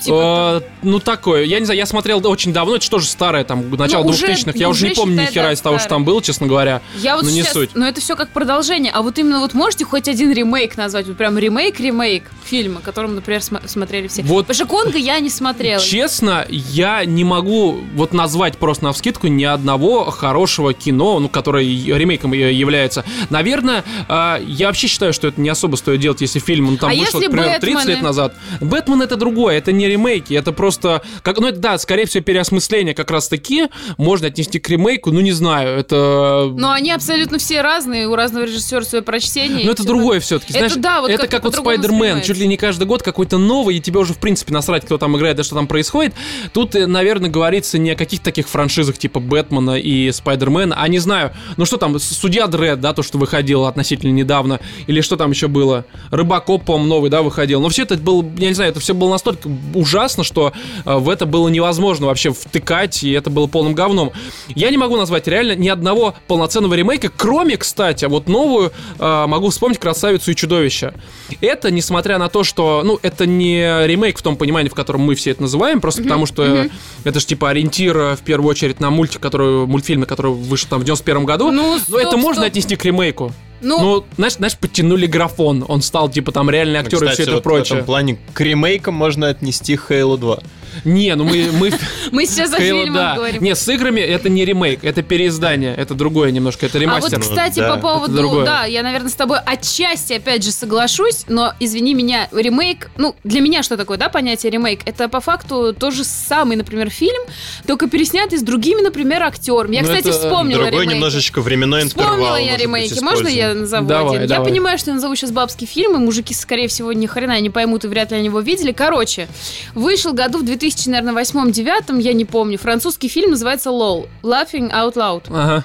Типа, Э, ну, такое. Я не знаю, я смотрел очень давно, это что же старое, там, начало Ну, уже- 2000-х. Я уже не помню ни хера из того, что там было, честно говоря. Я вот Ну, не сейчас, суть. но это все как продолжение. А вот именно вот можете хоть один ремейк назвать? Вот прям ремейк-ремейк фильма, которым, например, см- смотрели все. Вот. Потому что Конга я не смотрела. Честно, я не могу вот назвать просто на вскидку ни одного хорошего кино, ну, которое ремейком и является. Наверное, э, я вообще считаю, что это не особо стоит делать, если фильм, ну, там А вышел, к примеру, 30 «Бэтмены»? лет назад. Бэтмен это другое, это не ремейки, это просто, как, ну, это, да, скорее всего, переосмысление как раз-таки можно отнести к ремейку, ну, не знаю, это... Но они абсолютно все разные, у разного режиссера свое прочтение. Ну, это всё другое все-таки. Это Знаешь, да, вот это как-то как вот Спайдермен. Чуть ли не каждый год какой-то новый, и тебе уже, в принципе, насрать, кто там играет, да что там происходит. Тут, э, наверное, говорится не о каких-то таких франшизах типа Бэтмена и Спайдермена, а не знаю, ну что там, Судья Дред, да, то, что выходило относительно недавно, или что там еще было, Рыбакоп, по-моему, новый, да, выходил. Но все это было, я не знаю, это все было настолько ужасно, что э, в это было невозможно вообще втыкать, и это было полным говном. Я не могу назвать реально ни одного полноценного ремейка, кроме, кстати, вот новую, э, могу вспомнить «Красавицу и чудовище». Это, несмотря на то, что, ну, это не ремейк в том понимании, в котором мы все это называем, просто потому что э, это же типа ориентир э, в первую очередь на мультик, который, мультфильм, который вышел там в 91 году. Ну, Но это стоп, можно стоп. отнести к ремейку. Ну, Ну, знаешь, знаешь, подтянули графон, он стал типа там реальный актер и Кстати, все это вот в прочее. этом плане к ремейкам можно отнести Halo 2. Не, ну мы, мы мы сейчас о Halo, фильмах да. говорим. Не, с играми это не ремейк, это переиздание, это другое немножко, это А вот, ремастер. кстати, да, по поводу, другое. да, я, наверное, с тобой отчасти, опять же, соглашусь, но, извини меня, ремейк, ну, для меня что такое, да, понятие ремейк? Это, по факту, тот же самый, например, фильм, только переснятый с другими, например, актерами. Я, Ну, кстати, это вспомнила Другой ремейки. немножечко временной интервал. Вспомнила я быть, ремейки. Можно я назову Давай, один? давай. Я понимаю, что я назову сейчас бабский фильм, и мужики, скорее всего, ни хрена не поймут, и вряд ли они его видели. Короче, вышел году в 2000, наверное, восьмом-девятом, я не помню. Французский фильм называется «Лол». Laughing Out Loud. Ага.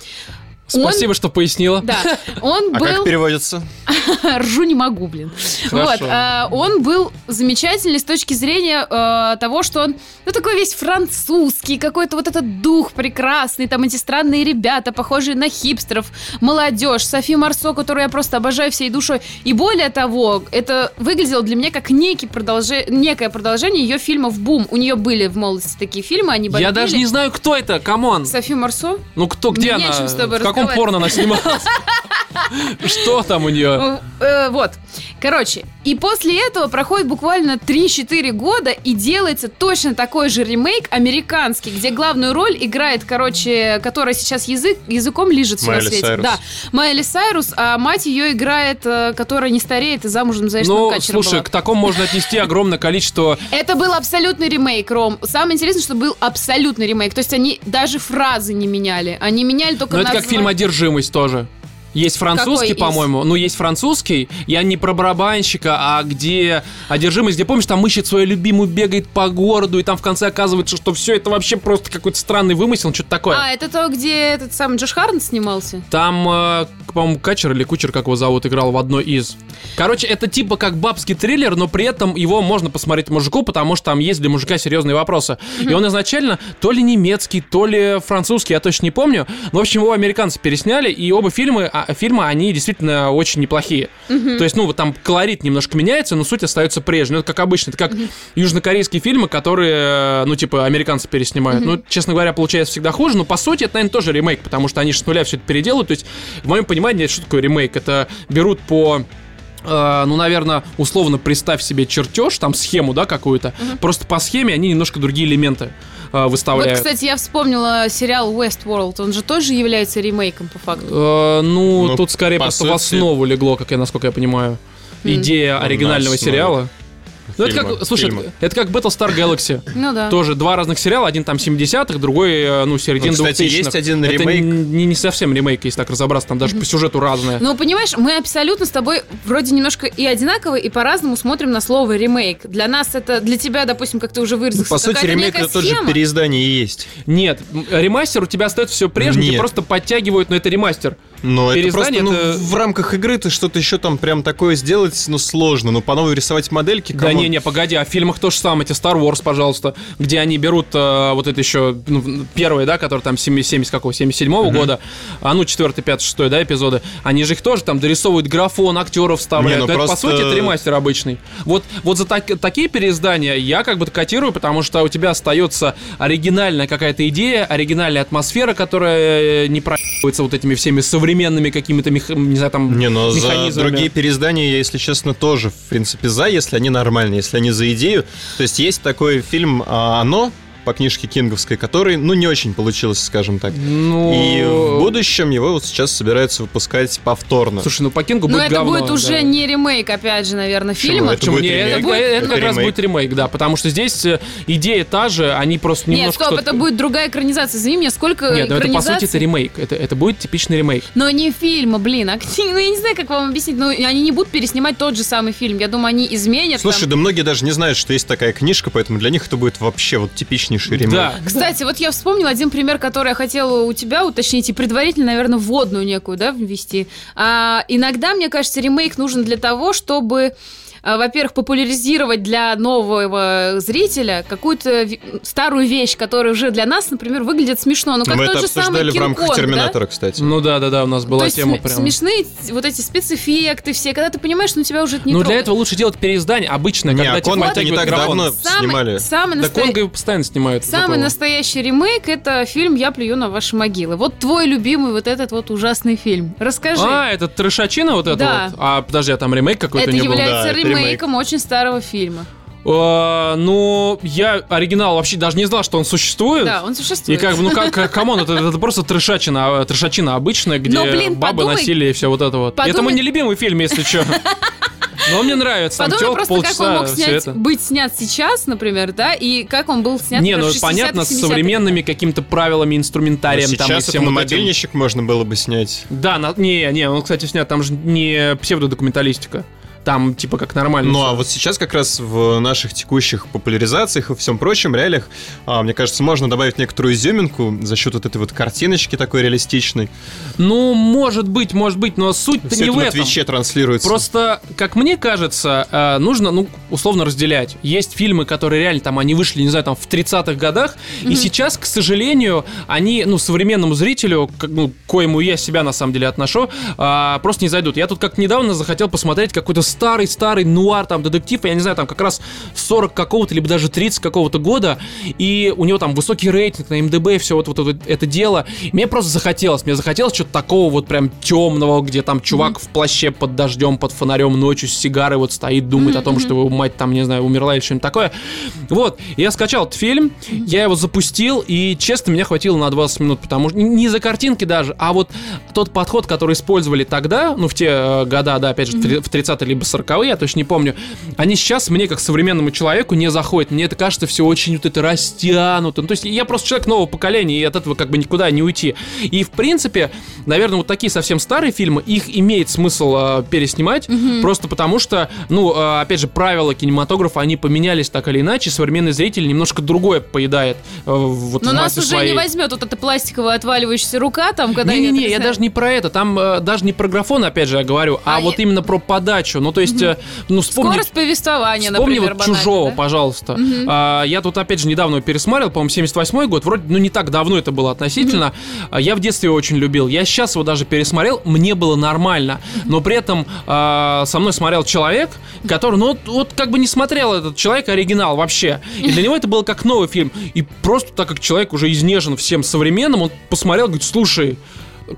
Спасибо, что пояснила. Да, он А был... как переводится? Ржу не могу, блин. Хорошо. Вот, а, он был замечательный с точки зрения э, того, что он, ну, такой весь французский, какой-то вот этот дух прекрасный, там эти странные ребята, похожие на хипстеров, молодежь, Софи Марсо, которую я просто обожаю всей душой. И более того, это выглядело для меня как некий продолже... некое продолжение ее фильмов «Бум». У нее были в молодости такие фильмы, они Я бомбили. даже не знаю, кто это, come on. Софи Марсо? Ну кто, где Мне она? нечем с тобой каком порно она снималась? Что там у нее? Э, Вот. Короче, и после этого проходит буквально 3-4 года и делается точно такой же ремейк американский, где главную роль играет, короче, которая сейчас язык, языком лижет все на свете. Сайрус. Да, Майли Сайрус, а мать ее играет, э, которая не стареет и замужем за Ну, слушай, была. к такому можно отнести огромное количество... Это был абсолютный ремейк, Ром. Самое интересное, что был абсолютный ремейк. То есть они даже фразы не меняли. Они меняли только Ну, это как фильм «Одержимость» тоже. Есть французский, по-моему. Ну, есть французский. Я не про барабанщика, а где одержимость, где, помнишь, там ищет свою любимую, бегает по городу, и там в конце оказывается, что все это вообще просто какой-то странный вымысел, что-то такое. А, это то, где этот самый Джош Харн снимался? Там, э, по-моему, Качер или Кучер, как его зовут, играл в одной из. Короче, это типа как бабский триллер, но при этом его можно посмотреть мужику, потому что там есть для мужика серьезные вопросы. И он изначально то ли немецкий, то ли французский, я точно не помню. Но, в общем, его американцы пересняли, и оба фильмы, а, фильмы они действительно очень неплохие. То есть, ну, вот там колорит немножко меняется, но суть остается прежней. Ну, это как обычно, это как южнокорейские фильмы, которые, э, ну, типа, американцы переснимают. Ну, честно говоря, получается всегда хуже, но по сути это, наверное, тоже ремейк, потому что они же с нуля все это переделают. То есть, в моем понимании, что такое ремейк? Это берут по э, ну, наверное, условно представь себе чертеж, там схему, да, какую-то. Просто по схеме они немножко другие элементы э, Вот, выставляют. кстати, я вспомнила сериал Westworld. Он же тоже является ремейком, по факту. Э, ну, Ну, тут скорее по просто в сути- основу легло, как я, насколько я понимаю, идея на оригинального основе. сериала. Ну, это как, слушай, это, это как Battlestar Galaxy. Ну да. Тоже два разных сериала, один там 70-х, другой, э, ну, середина Ну, кстати, 2000-х. есть один это ремейк. Не, не совсем ремейк, если так разобраться, там даже по сюжету разное. Ну, понимаешь, мы абсолютно с тобой вроде немножко и одинаково, и по-разному смотрим на слово ремейк. Для нас это, для тебя, допустим, как ты уже выразился, По сути, ремейк это тот же схема. переиздание и есть. Нет, ремастер у тебя остается все прежнее, Нет. просто подтягивают, но это ремастер. Но это просто Переиздание ну, это- в рамках игры ты что-то еще там прям такое сделать, ну, сложно. Ну, по новой рисовать модельки, Да come on. Не-не, погоди, а в фильмах то же самое, эти Star Wars, пожалуйста, где они берут э, вот это еще, ну, первые, да, который там 70, 70 какого, 77 года, а ну, 4, 5, 6, да, эпизоды, они же их тоже там дорисовывают графон, актеров вставляют. Не, ну Да это, по просто- сути, это ремастер обычный. Вот, вот за так- такие переиздания я как бы котирую, потому что у тебя остается оригинальная какая-то идея, оригинальная атмосфера, которая э, не проебывается вот этими всеми современными какими-то, мех- не знаю, там, Не, но за механизмами. другие переиздания я, если честно, тоже, в принципе, за, если они нормальные, если они за идею. То есть есть такой фильм а, «Оно», по книжке Кинговской, который, ну, не очень получился, скажем так. Ну, И в будущем его вот сейчас собираются выпускать повторно. Слушай, ну по Кингу Но будет это говно, будет уже да. не ремейк, опять же, наверное, Почему? фильма. Это Почему? будет Не, ремейк. это, будет- это это как раз ремейк. будет ремейк, да, потому что здесь э, идея та же, они просто Нет, немножко... стоп, что-то- это будет другая экранизация. Извини меня, сколько Нет, ну это по сути экранизаций? это ремейк, это, это будет типичный ремейк. Но не фильма, блин. А, ну, я не знаю, как вам объяснить. Но они не будут переснимать тот же самый фильм. Я думаю, они изменят. Слушай, там. да многие даже не знают, что есть такая книжка, поэтому для них это будет вообще вот типичнейший ремейк. Да. Кстати, вот я вспомнила один пример, который я хотела у тебя уточнить и предварительно, наверное, вводную некую, да, ввести. А, иногда, мне кажется, ремейк нужен для того, чтобы во-первых, популяризировать для нового зрителя какую-то старую вещь, которая уже для нас, например, выглядит смешно. Ну, как Мы тот это же самый обсуждали в рамках Кинг-Конг, да? Терминатора, кстати. Ну да, да, да, у нас была То есть тема см- прям. смешные вот эти спецэффекты все, когда ты понимаешь, ну тебя уже это не Ну для этого лучше делать переиздание обычно, Не, когда а типа Конга не так давно снимали. самый Да настоящий... Конга его постоянно снимают. Самый настоящий ремейк это фильм «Я плюю на ваши могилы». Вот твой любимый вот этот вот ужасный фильм. Расскажи. А, это трешачина вот это Да. вот? А, подожди, а там ремейк какой-то это не был? является Да, это ремейком очень старого фильма. А, ну, я оригинал вообще даже не знал, что он существует. Да, он И существует. как бы, ну как, come on, это, это просто трешачина, а, трешачина обычная, где Но, блин, бабы подумай- насилие и все вот это вот. подумай- Это мой нелюбимый фильм, если что. Но мне нравится, там Подумай просто, как он полчаса, мог все снять, это. быть снят сейчас, например, да, и как он был снят Не, ну в 60-х, понятно, с 70-х. современными какими-то правилами, Но инструментарием там и сейчас это всем на вот этим. мобильничек можно было бы снять. Да, на- не, не, он, кстати, снят, там же не псевдодокументалистика. Там, типа, как нормально. Ну всё. а вот сейчас как раз в наших текущих популяризациях и всем прочем реалиях, а, мне кажется, можно добавить некоторую изюминку за счет вот этой вот картиночки такой реалистичной. Ну, может быть, может быть, но суть-то Все не это в на этом. Твиче транслируется. Просто, как мне кажется, э, нужно, ну, условно разделять. Есть фильмы, которые реально там, они вышли, не знаю, там, в 30-х годах, и сейчас, к сожалению, они, ну, современному зрителю, как, ну, коему я себя, на самом деле, отношу, а, просто не зайдут. Я тут как недавно захотел посмотреть какой-то старый-старый нуар, там, детектив, я не знаю, там, как раз 40 какого-то, либо даже 30 какого-то года, и у него там высокий рейтинг на МДБ, все вот, вот, вот это дело. Мне просто захотелось, мне захотелось что-то такого вот прям темного, где там чувак в плаще под дождем, под фонарем ночью с сигарой вот стоит, думает о том, что его мать там, не знаю, умерла или что-нибудь такое. Вот, я скачал этот фильм, я его запустил, и, честно, меня хватило на 20 минут, потому что не за картинки даже, а вот тот подход, который использовали тогда, ну, в те э, года, да, опять же, три- в 30-е либо 40-е, я точно не помню, они сейчас мне, как современному человеку, не заходят. Мне это кажется все очень вот это растянуто. Ну, то есть я просто человек нового поколения, и от этого как бы никуда не уйти. И, в принципе, наверное, вот такие совсем старые фильмы, их имеет смысл э, переснимать, просто потому что, ну, э, опять же, правила кинематографа, они поменялись так или иначе, современный зритель немножко другое поедает э, вот Но нас уже своей. не возьмет вот эта пластиковая отваливающаяся рука, там, когда... Не-не-не, я даже не про это. Там э, даже не про графон, опять же, я говорю, а, А вот я- именно про подачу. Ну, то есть, э, ну, вспомни... Скорость повествования, Вспомни например, вот чужого, да? пожалуйста. А, я тут опять же недавно пересмотрел, по-моему, 78 год. Вроде, ну, не так давно это было относительно. А, Я в детстве его очень любил. Я сейчас его даже пересмотрел, мне было нормально. Но при этом а, со мной смотрел человек, который, ну, вот, вот как бы не смотрел этот человек оригинал вообще. И для него это было как новый фильм. И просто так как человек уже изнежен всем современным, он посмотрел, говорит, слушай,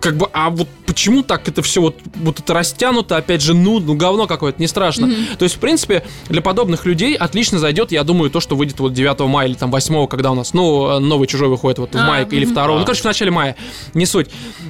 как бы, а вот почему так это все вот, вот это растянуто, опять же, ну, ну говно какое-то, не страшно. То есть, в принципе, для подобных людей отлично зайдет, я думаю, то, что выйдет вот 9 мая или там 8, когда у нас, ну, новый чужой выходит вот в А, мае или мгм. 2, ну, короче, в начале мая, не суть.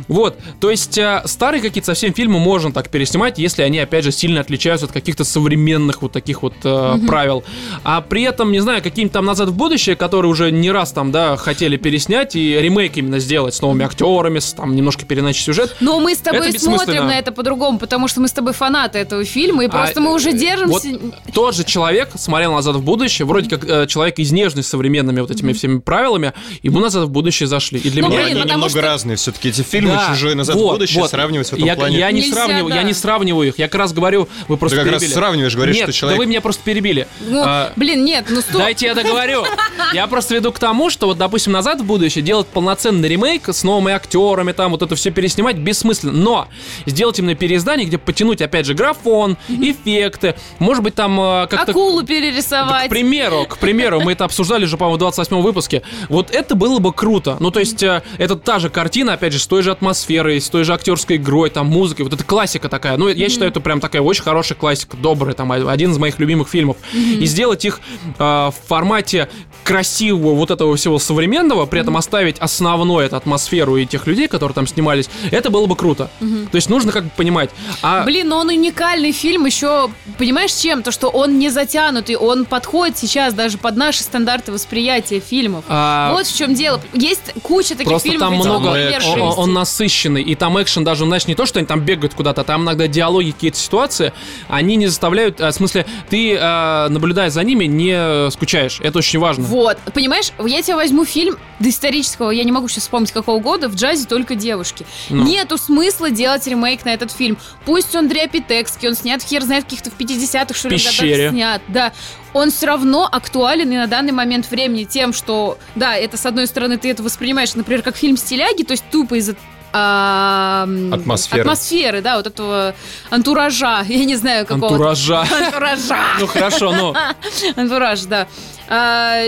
Вот, то есть, э, старые какие-то совсем фильмы можно так переснимать, если они, опять же, сильно отличаются от каких-то современных вот таких вот э, правил. А при этом, не знаю, какие-нибудь там «Назад в будущее», которые уже не раз там, да, хотели переснять и ремейк именно сделать с новыми актерами, с, там, немножко переначить сюжет, Но мы с тобой Это смотрим на это по-другому, потому что мы с тобой фанаты этого фильма, и А, просто мы уже э, держимся. тот же человек смотрел «Назад в будущее», вроде как э, человек изнеженный с современными вот этими всеми правилами, ему «Назад в будущее» зашли. И для Ну, меня... блин, они немного что- разные все-таки эти фильмы, Да, чужой назад вот, в будущее, вот. сравнивать в этом я, плане. Я не, Нельзя, сравниваю, я да. не сравниваю их. Я как раз говорю, вы просто как раз перебили. сравниваешь, говоришь, Нет, что человек- да вы меня просто перебили. Ну, А, блин, нет, ну стоп. Дайте я договорю. Я просто веду к тому, что вот, допустим, назад в будущее делать полноценный ремейк с новыми актерами, там вот это все переснимать бессмысленно. Но сделать именно переиздание, где потянуть, опять же, графон, эффекты, может быть, там э, как-то Акулу да, перерисовать. к примеру, к примеру, мы это обсуждали же, по-моему, в 28 выпуске. Вот это было бы круто. Ну, то есть, э, это та же картина, опять же, с той же атмосферой, с той же актерской игрой, там, музыкой. Вот это классика такая. Ну, я считаю, это прям такая очень хорошая классика, добрая, там, один из моих любимых фильмов. И сделать их э, в формате красивого вот этого всего современного, при этом оставить основной эту атмосферу и тех людей, которые там снимались, это было бы круто. То есть, нужно как бы понимать. А Блин, но он уникальный фильм еще, понимаешь, чем? То, что он не затянутый, он подходит сейчас даже под наши стандарты восприятия фильмов. А, Вот в чем дело. Есть куча таких Просто фильмов, там много, он он, он- насыщенный, и там экшен даже, знаешь, не то, что они там бегают куда-то, там иногда диалоги, какие-то ситуации, они не заставляют, а, в смысле, ты, э, наблюдая за ними, не скучаешь, это очень важно. Вот, понимаешь, я тебе возьму фильм доисторического, я не могу сейчас вспомнить какого года, в джазе только девушки. Ну. Нету смысла делать ремейк на этот фильм. Пусть он дряпитекский, он снят хер знает каких-то в 50-х, что ли, годах снят, да. Он все равно актуален и на данный момент времени тем, что, да, это с одной стороны ты это воспринимаешь, например, как фильм стиляги, то есть тупо из-за а, Атмосферы. атмосферы, да, вот этого антуража, я не знаю какого. Антуража. Антуража. Ну хорошо, ну. Антураж, да. А,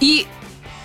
и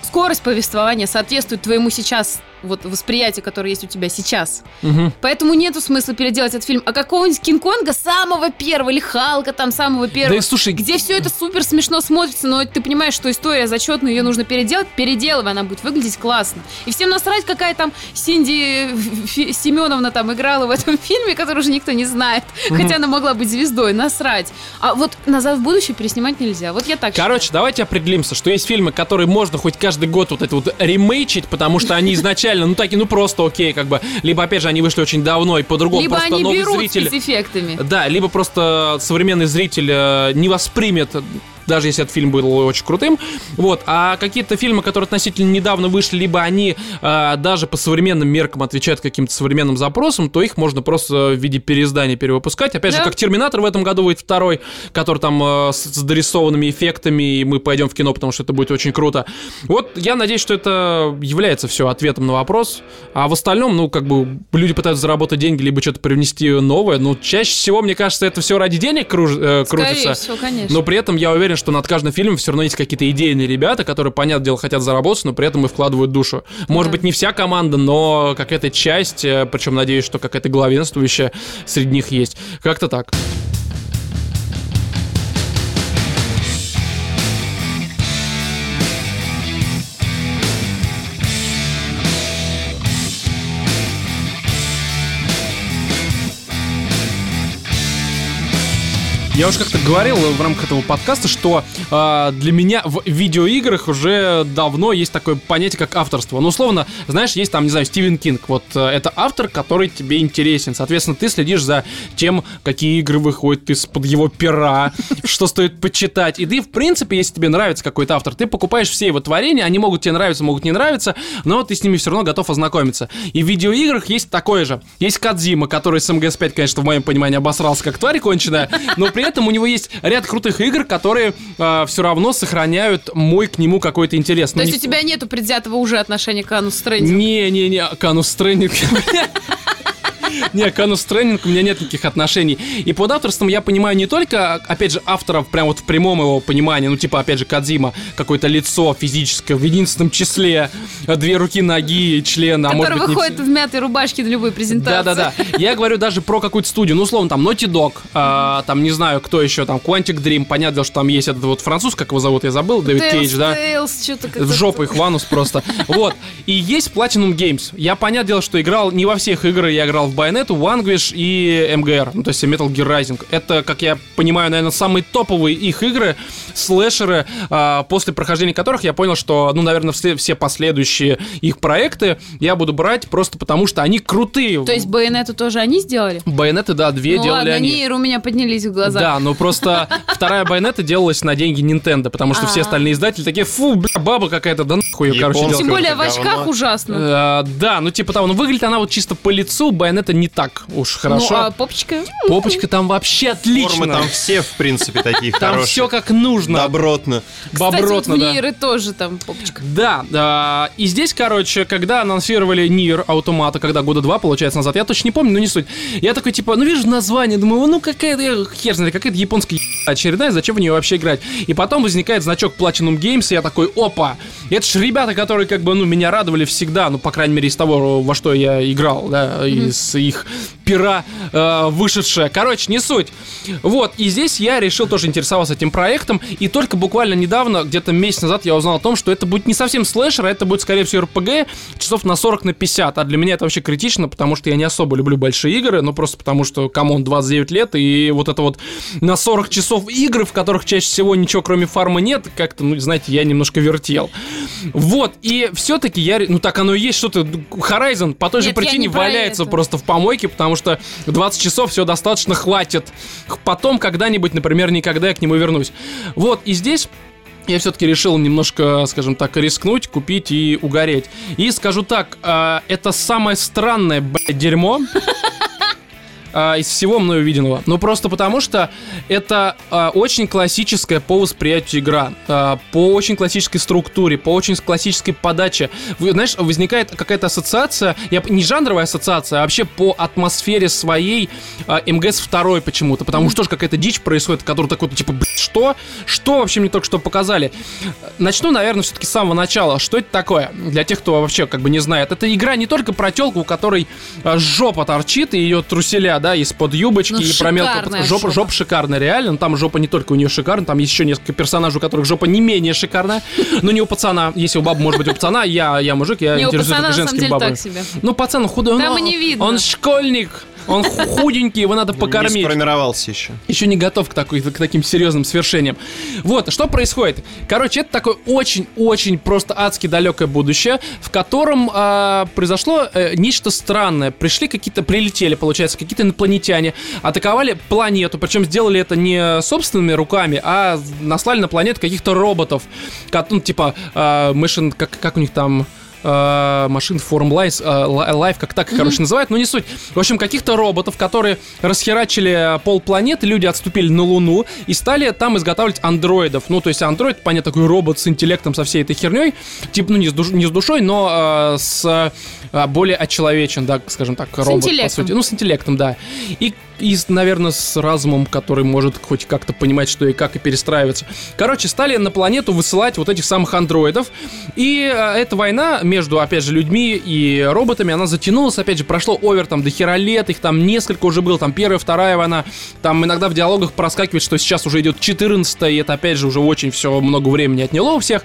скорость повествования соответствует твоему сейчас вот восприятию, которое есть у тебя сейчас. Мгм. Поэтому нету смысла переделать этот фильм. А какого-нибудь Кинг-Конга самого первого или Халка там самого первого, Да слушай, где все это супер смешно смотрится, но ты понимаешь, что история зачетная, ее нужно переделать, переделывай, она будет выглядеть классно. И всем насрать, какая там Синди Фи- Семеновна там играла в этом фильме, который уже никто не знает. Хотя она могла быть звездой, насрать. А вот «Назад в будущее» переснимать нельзя. Вот я так Короче, давайте определимся, что есть фильмы, которые можно хоть каждый год вот это вот ремейчить, потому что они изначально, ну такие, ну просто окей, как бы, либо опять же они вышли очень давно и по-другому, Либо просто они новый берут зритель. спецэффектами. Да, либо просто современный зритель э, не воспримет даже если этот фильм был очень крутым. Вот. А какие-то фильмы, которые относительно недавно вышли, либо они э, даже по современным меркам отвечают каким-то современным запросам, то их можно просто в виде переиздания перевыпускать. Опять же, Да. как Терминатор в этом году выйдет второй, который там э, с, с дорисованными эффектами, и мы пойдем в кино, потому что это будет очень круто. Вот я надеюсь, что это является все ответом на вопрос. А в остальном, ну, как бы люди пытаются заработать деньги, либо что-то привнести новое. Ну, чаще всего, мне кажется, это все ради денег круж- э, крутится. Скорее всего, конечно. Но при этом я уверен, что над каждым фильмом все равно есть какие-то идейные ребята, которые, понятное дело, хотят заработать, но при этом и вкладывают душу. Может Да. быть, не вся команда, но какая-то часть, э, причем надеюсь, что какая-то главенствующая среди них есть. Как-то так. Я уже как-то говорил в рамках этого подкаста, что э, для меня в видеоиграх уже давно есть такое понятие, как авторство. Ну, условно, знаешь, есть там, не знаю, Стивен Кинг. Вот э, это автор, который тебе интересен. Соответственно, ты следишь за тем, какие игры выходят из-под его пера, что стоит почитать. И ты, в принципе, если тебе нравится какой-то автор, ты покупаешь все его творения, они могут тебе нравиться, могут не нравиться, но ты с ними все равно готов ознакомиться. И в видеоиграх есть такое же. Есть Кадзима, который с МГС-5, конечно, в моем понимании обосрался как тварь конченая, но при этом у него есть ряд крутых игр, которые все равно сохраняют мой к нему какой-то интерес. То есть не- у тебя нету предвзятого уже отношения к Анну Стрэнди? Не-не-не, Канус Стрэнинг. Не, к Анус Тренинг у меня нет никаких отношений. И под авторством я понимаю не только, опять же, авторов прям вот в прямом его понимании, ну, типа, опять же, Кадзима, какое-то лицо физическое в единственном числе, две руки, ноги, член, а может быть, не выходит в мятой рубашке на любой презентации. да-да-да. Я говорю даже про какую-то студию. Ну, условно, там Naughty Dog, а, там, не знаю, кто еще, там, Quantic Dream. Понятно, что там есть этот вот француз, как его зовут, я забыл, Дэвид Кейдж, да? Tales, В жопу их Ванус просто. Вот. И есть Platinum Games. Я, понятное дело, что играл не во всех играх. Я играл в Bayonetta, Vanquish и MGR. Ну, то есть Metal Gear Rising. Это, как я понимаю, наверное, самые топовые их игры, слэшеры, а, после прохождения которых я понял, что, ну, наверное, все, все последующие их проекты я буду брать просто потому, что они крутые. То есть Байонету тоже они сделали? Байонеты, да, две ну делали ладно, они. Нир у меня поднялись в глаза. Да, но просто вторая байонета делалась на деньги Nintendo, потому что все А. остальные издатели такие, фу, бля, баба какая-то, да нахуй ее, короче. Тем более в очках ужасно. Э, да, ну типа того, ну выглядит она вот чисто по лицу, байонета не так уж хорошо. Ну, а попочка? Попочка там вообще отлично. Формы там все, в принципе, такие Там хорошие. все как нужно. Добротно. Кстати, вот Бобротно, в да. Ниры тоже там попочка. Да, да, и здесь, короче, когда анонсировали Нир Автомата, когда года два, получается, назад, я точно не помню, но не суть. Я такой, типа, ну вижу название, думаю, ну какая-то, хер знает, какая-то японская очередная, зачем в нее вообще играть? И потом возникает значок Platinum Games, и я такой, опа, это ж ребята, которые, как бы, ну, меня радовали всегда, ну, по крайней мере, из того, во что я играл, да, из их пера э, вышедшее. Короче, не суть. Вот, и здесь я решил тоже интересоваться этим проектом, и только буквально недавно, где-то месяц назад, я узнал о том, что это будет не совсем слэшер, а это будет, скорее всего, RPG часов на 40 на 50. А для меня это вообще критично, потому что я не особо люблю большие игры, ну просто потому что, come on, 29 лет, и вот это вот на 40 часов игры, в которых чаще всего ничего кроме фарма нет, как-то, ну, знаете, я немножко вертел. Вот, и все-таки я, ну так оно и есть, что-то, Horizon по той же Нет, я причине валяется это. просто в помойке, потому что 20 часов все достаточно хватит. Потом когда-нибудь, например, никогда я к нему вернусь. Вот, и здесь я все-таки решил немножко, скажем так, рискнуть, купить и угореть. И скажу так, а, это самое странное, блядь, дерьмо а, из всего мною увиденного. Ну, просто потому что это а, очень классическая по восприятию игра, а, по очень классической структуре, по очень классической подаче. Вы, знаешь, возникает какая-то ассоциация, я, не жанровая ассоциация, а вообще по атмосфере своей а, МГС 2 почему-то, потому что тоже какая-то дичь происходит, которую такой, типа, «Блин, что? Что вообще мне только что показали? Начну, наверное, все-таки с самого начала. Что это такое? Для тех, кто вообще как бы не знает. Это игра не только про телку, у которой а, жопа торчит, и ее труселя, да, из-под юбочки, Ну, и про мелкую... Жопа, жопа. жопа шикарная, реально. Ну, Там жопа не только у нее шикарная, там есть еще несколько персонажей, у которых жопа не менее шикарная. Но не у пацана. Если у бабы может быть у пацана, я, я мужик, я Не, интересуюсь пацана только женскими бабами. Ну, пацан худой, он, он школьник, он худенький, его надо Не покормить сформировался еще. еще не готов к, такой, к таким серьезным свершениям. Вот, что происходит? Короче, это такое очень-очень просто адски далекое будущее, в котором а, произошло э, нечто странное. Пришли какие-то, прилетели, получается, какие-то инопланетяне, атаковали планету, причем сделали это не собственными руками, а наслали на планету каких-то роботов, ко- ну, типа, а, Mission, как, как у них там э, машин Form Life, э, Life, как так, короче, называют, но не суть. В общем, каких-то роботов, которые расхерачили пол планеты, люди отступили на Луну и стали там изготавливать андроидов. Ну, то есть андроид, понятно, такой робот с интеллектом, со всей этой херней, типа, ну, не с, душ- не с душой, но э, с э, более очеловечен, да, скажем так, робот, по сути. Ну, с интеллектом, да. И, и наверное, с разумом, который может хоть как-то понимать, что и как, и перестраиваться. Короче, стали на планету высылать вот этих самых андроидов. И э, эта война между, опять же, людьми и роботами, она затянулась, опять же, прошло овер там до хера лет, их там несколько уже было, там первая, вторая война, там иногда в диалогах проскакивает, что сейчас уже идет 14 и это, опять же, уже очень все много времени отняло у всех.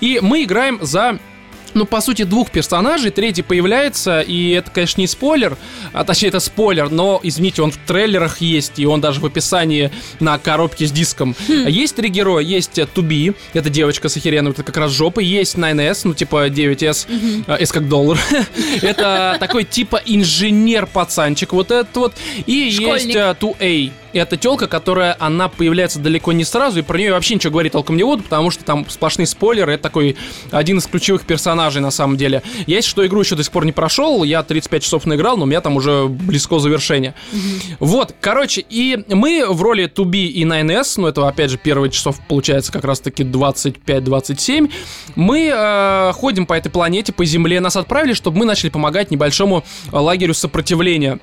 И мы играем за ну, по сути, двух персонажей. Третий появляется, и это, конечно, не спойлер, а точнее, это спойлер, но, извините, он в трейлерах есть, и он даже в описании на коробке с диском. Есть три героя. Есть э, Туби, это девочка с охеренной, это как раз жопой. Есть 9S, ну, типа 9S, э, S как доллар. это такой, типа, инженер-пацанчик вот этот вот. И есть э, 2A. Это телка, которая, она появляется далеко не сразу, и про нее вообще ничего говорить толком не буду, потому что там сплошные спойлеры. Это такой один из ключевых персонажей персонажей на самом деле. Если что, игру еще до сих пор не прошел, я 35 часов наиграл, но у меня там уже близко завершения. Вот, короче, и мы в роли 2B и 9S, ну это опять же первые часов получается как раз таки 25-27, мы э, ходим по этой планете, по Земле, нас отправили, чтобы мы начали помогать небольшому э, лагерю сопротивления.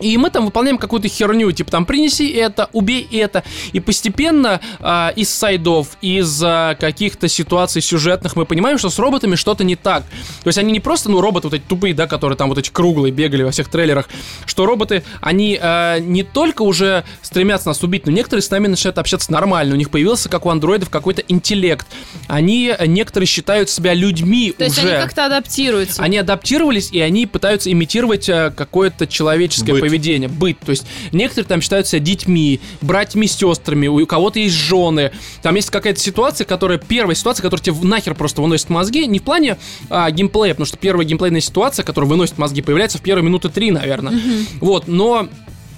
И мы там выполняем какую-то херню, типа там принеси это, убей это. И постепенно а, из сайдов, из а, каких-то ситуаций сюжетных мы понимаем, что с роботами что-то не так. То есть они не просто, ну, роботы вот эти тупые, да, которые там вот эти круглые бегали во всех трейлерах, что роботы, они а, не только уже стремятся нас убить, но некоторые с нами начинают общаться нормально. У них появился, как у андроидов, какой-то интеллект. Они, некоторые считают себя людьми То уже. есть они как-то адаптируются. Они адаптировались, и они пытаются имитировать э, какое-то человеческое Быт. поведение, быт. То есть некоторые там считают себя детьми, братьями, сестрами, у кого-то есть жены. Там есть какая-то ситуация, которая первая ситуация, которая тебе нахер просто выносит мозги, не в плане а, геймплея, потому что первая геймплейная ситуация, которая выносит мозги, появляется в первые минуты три, наверное. Вот, но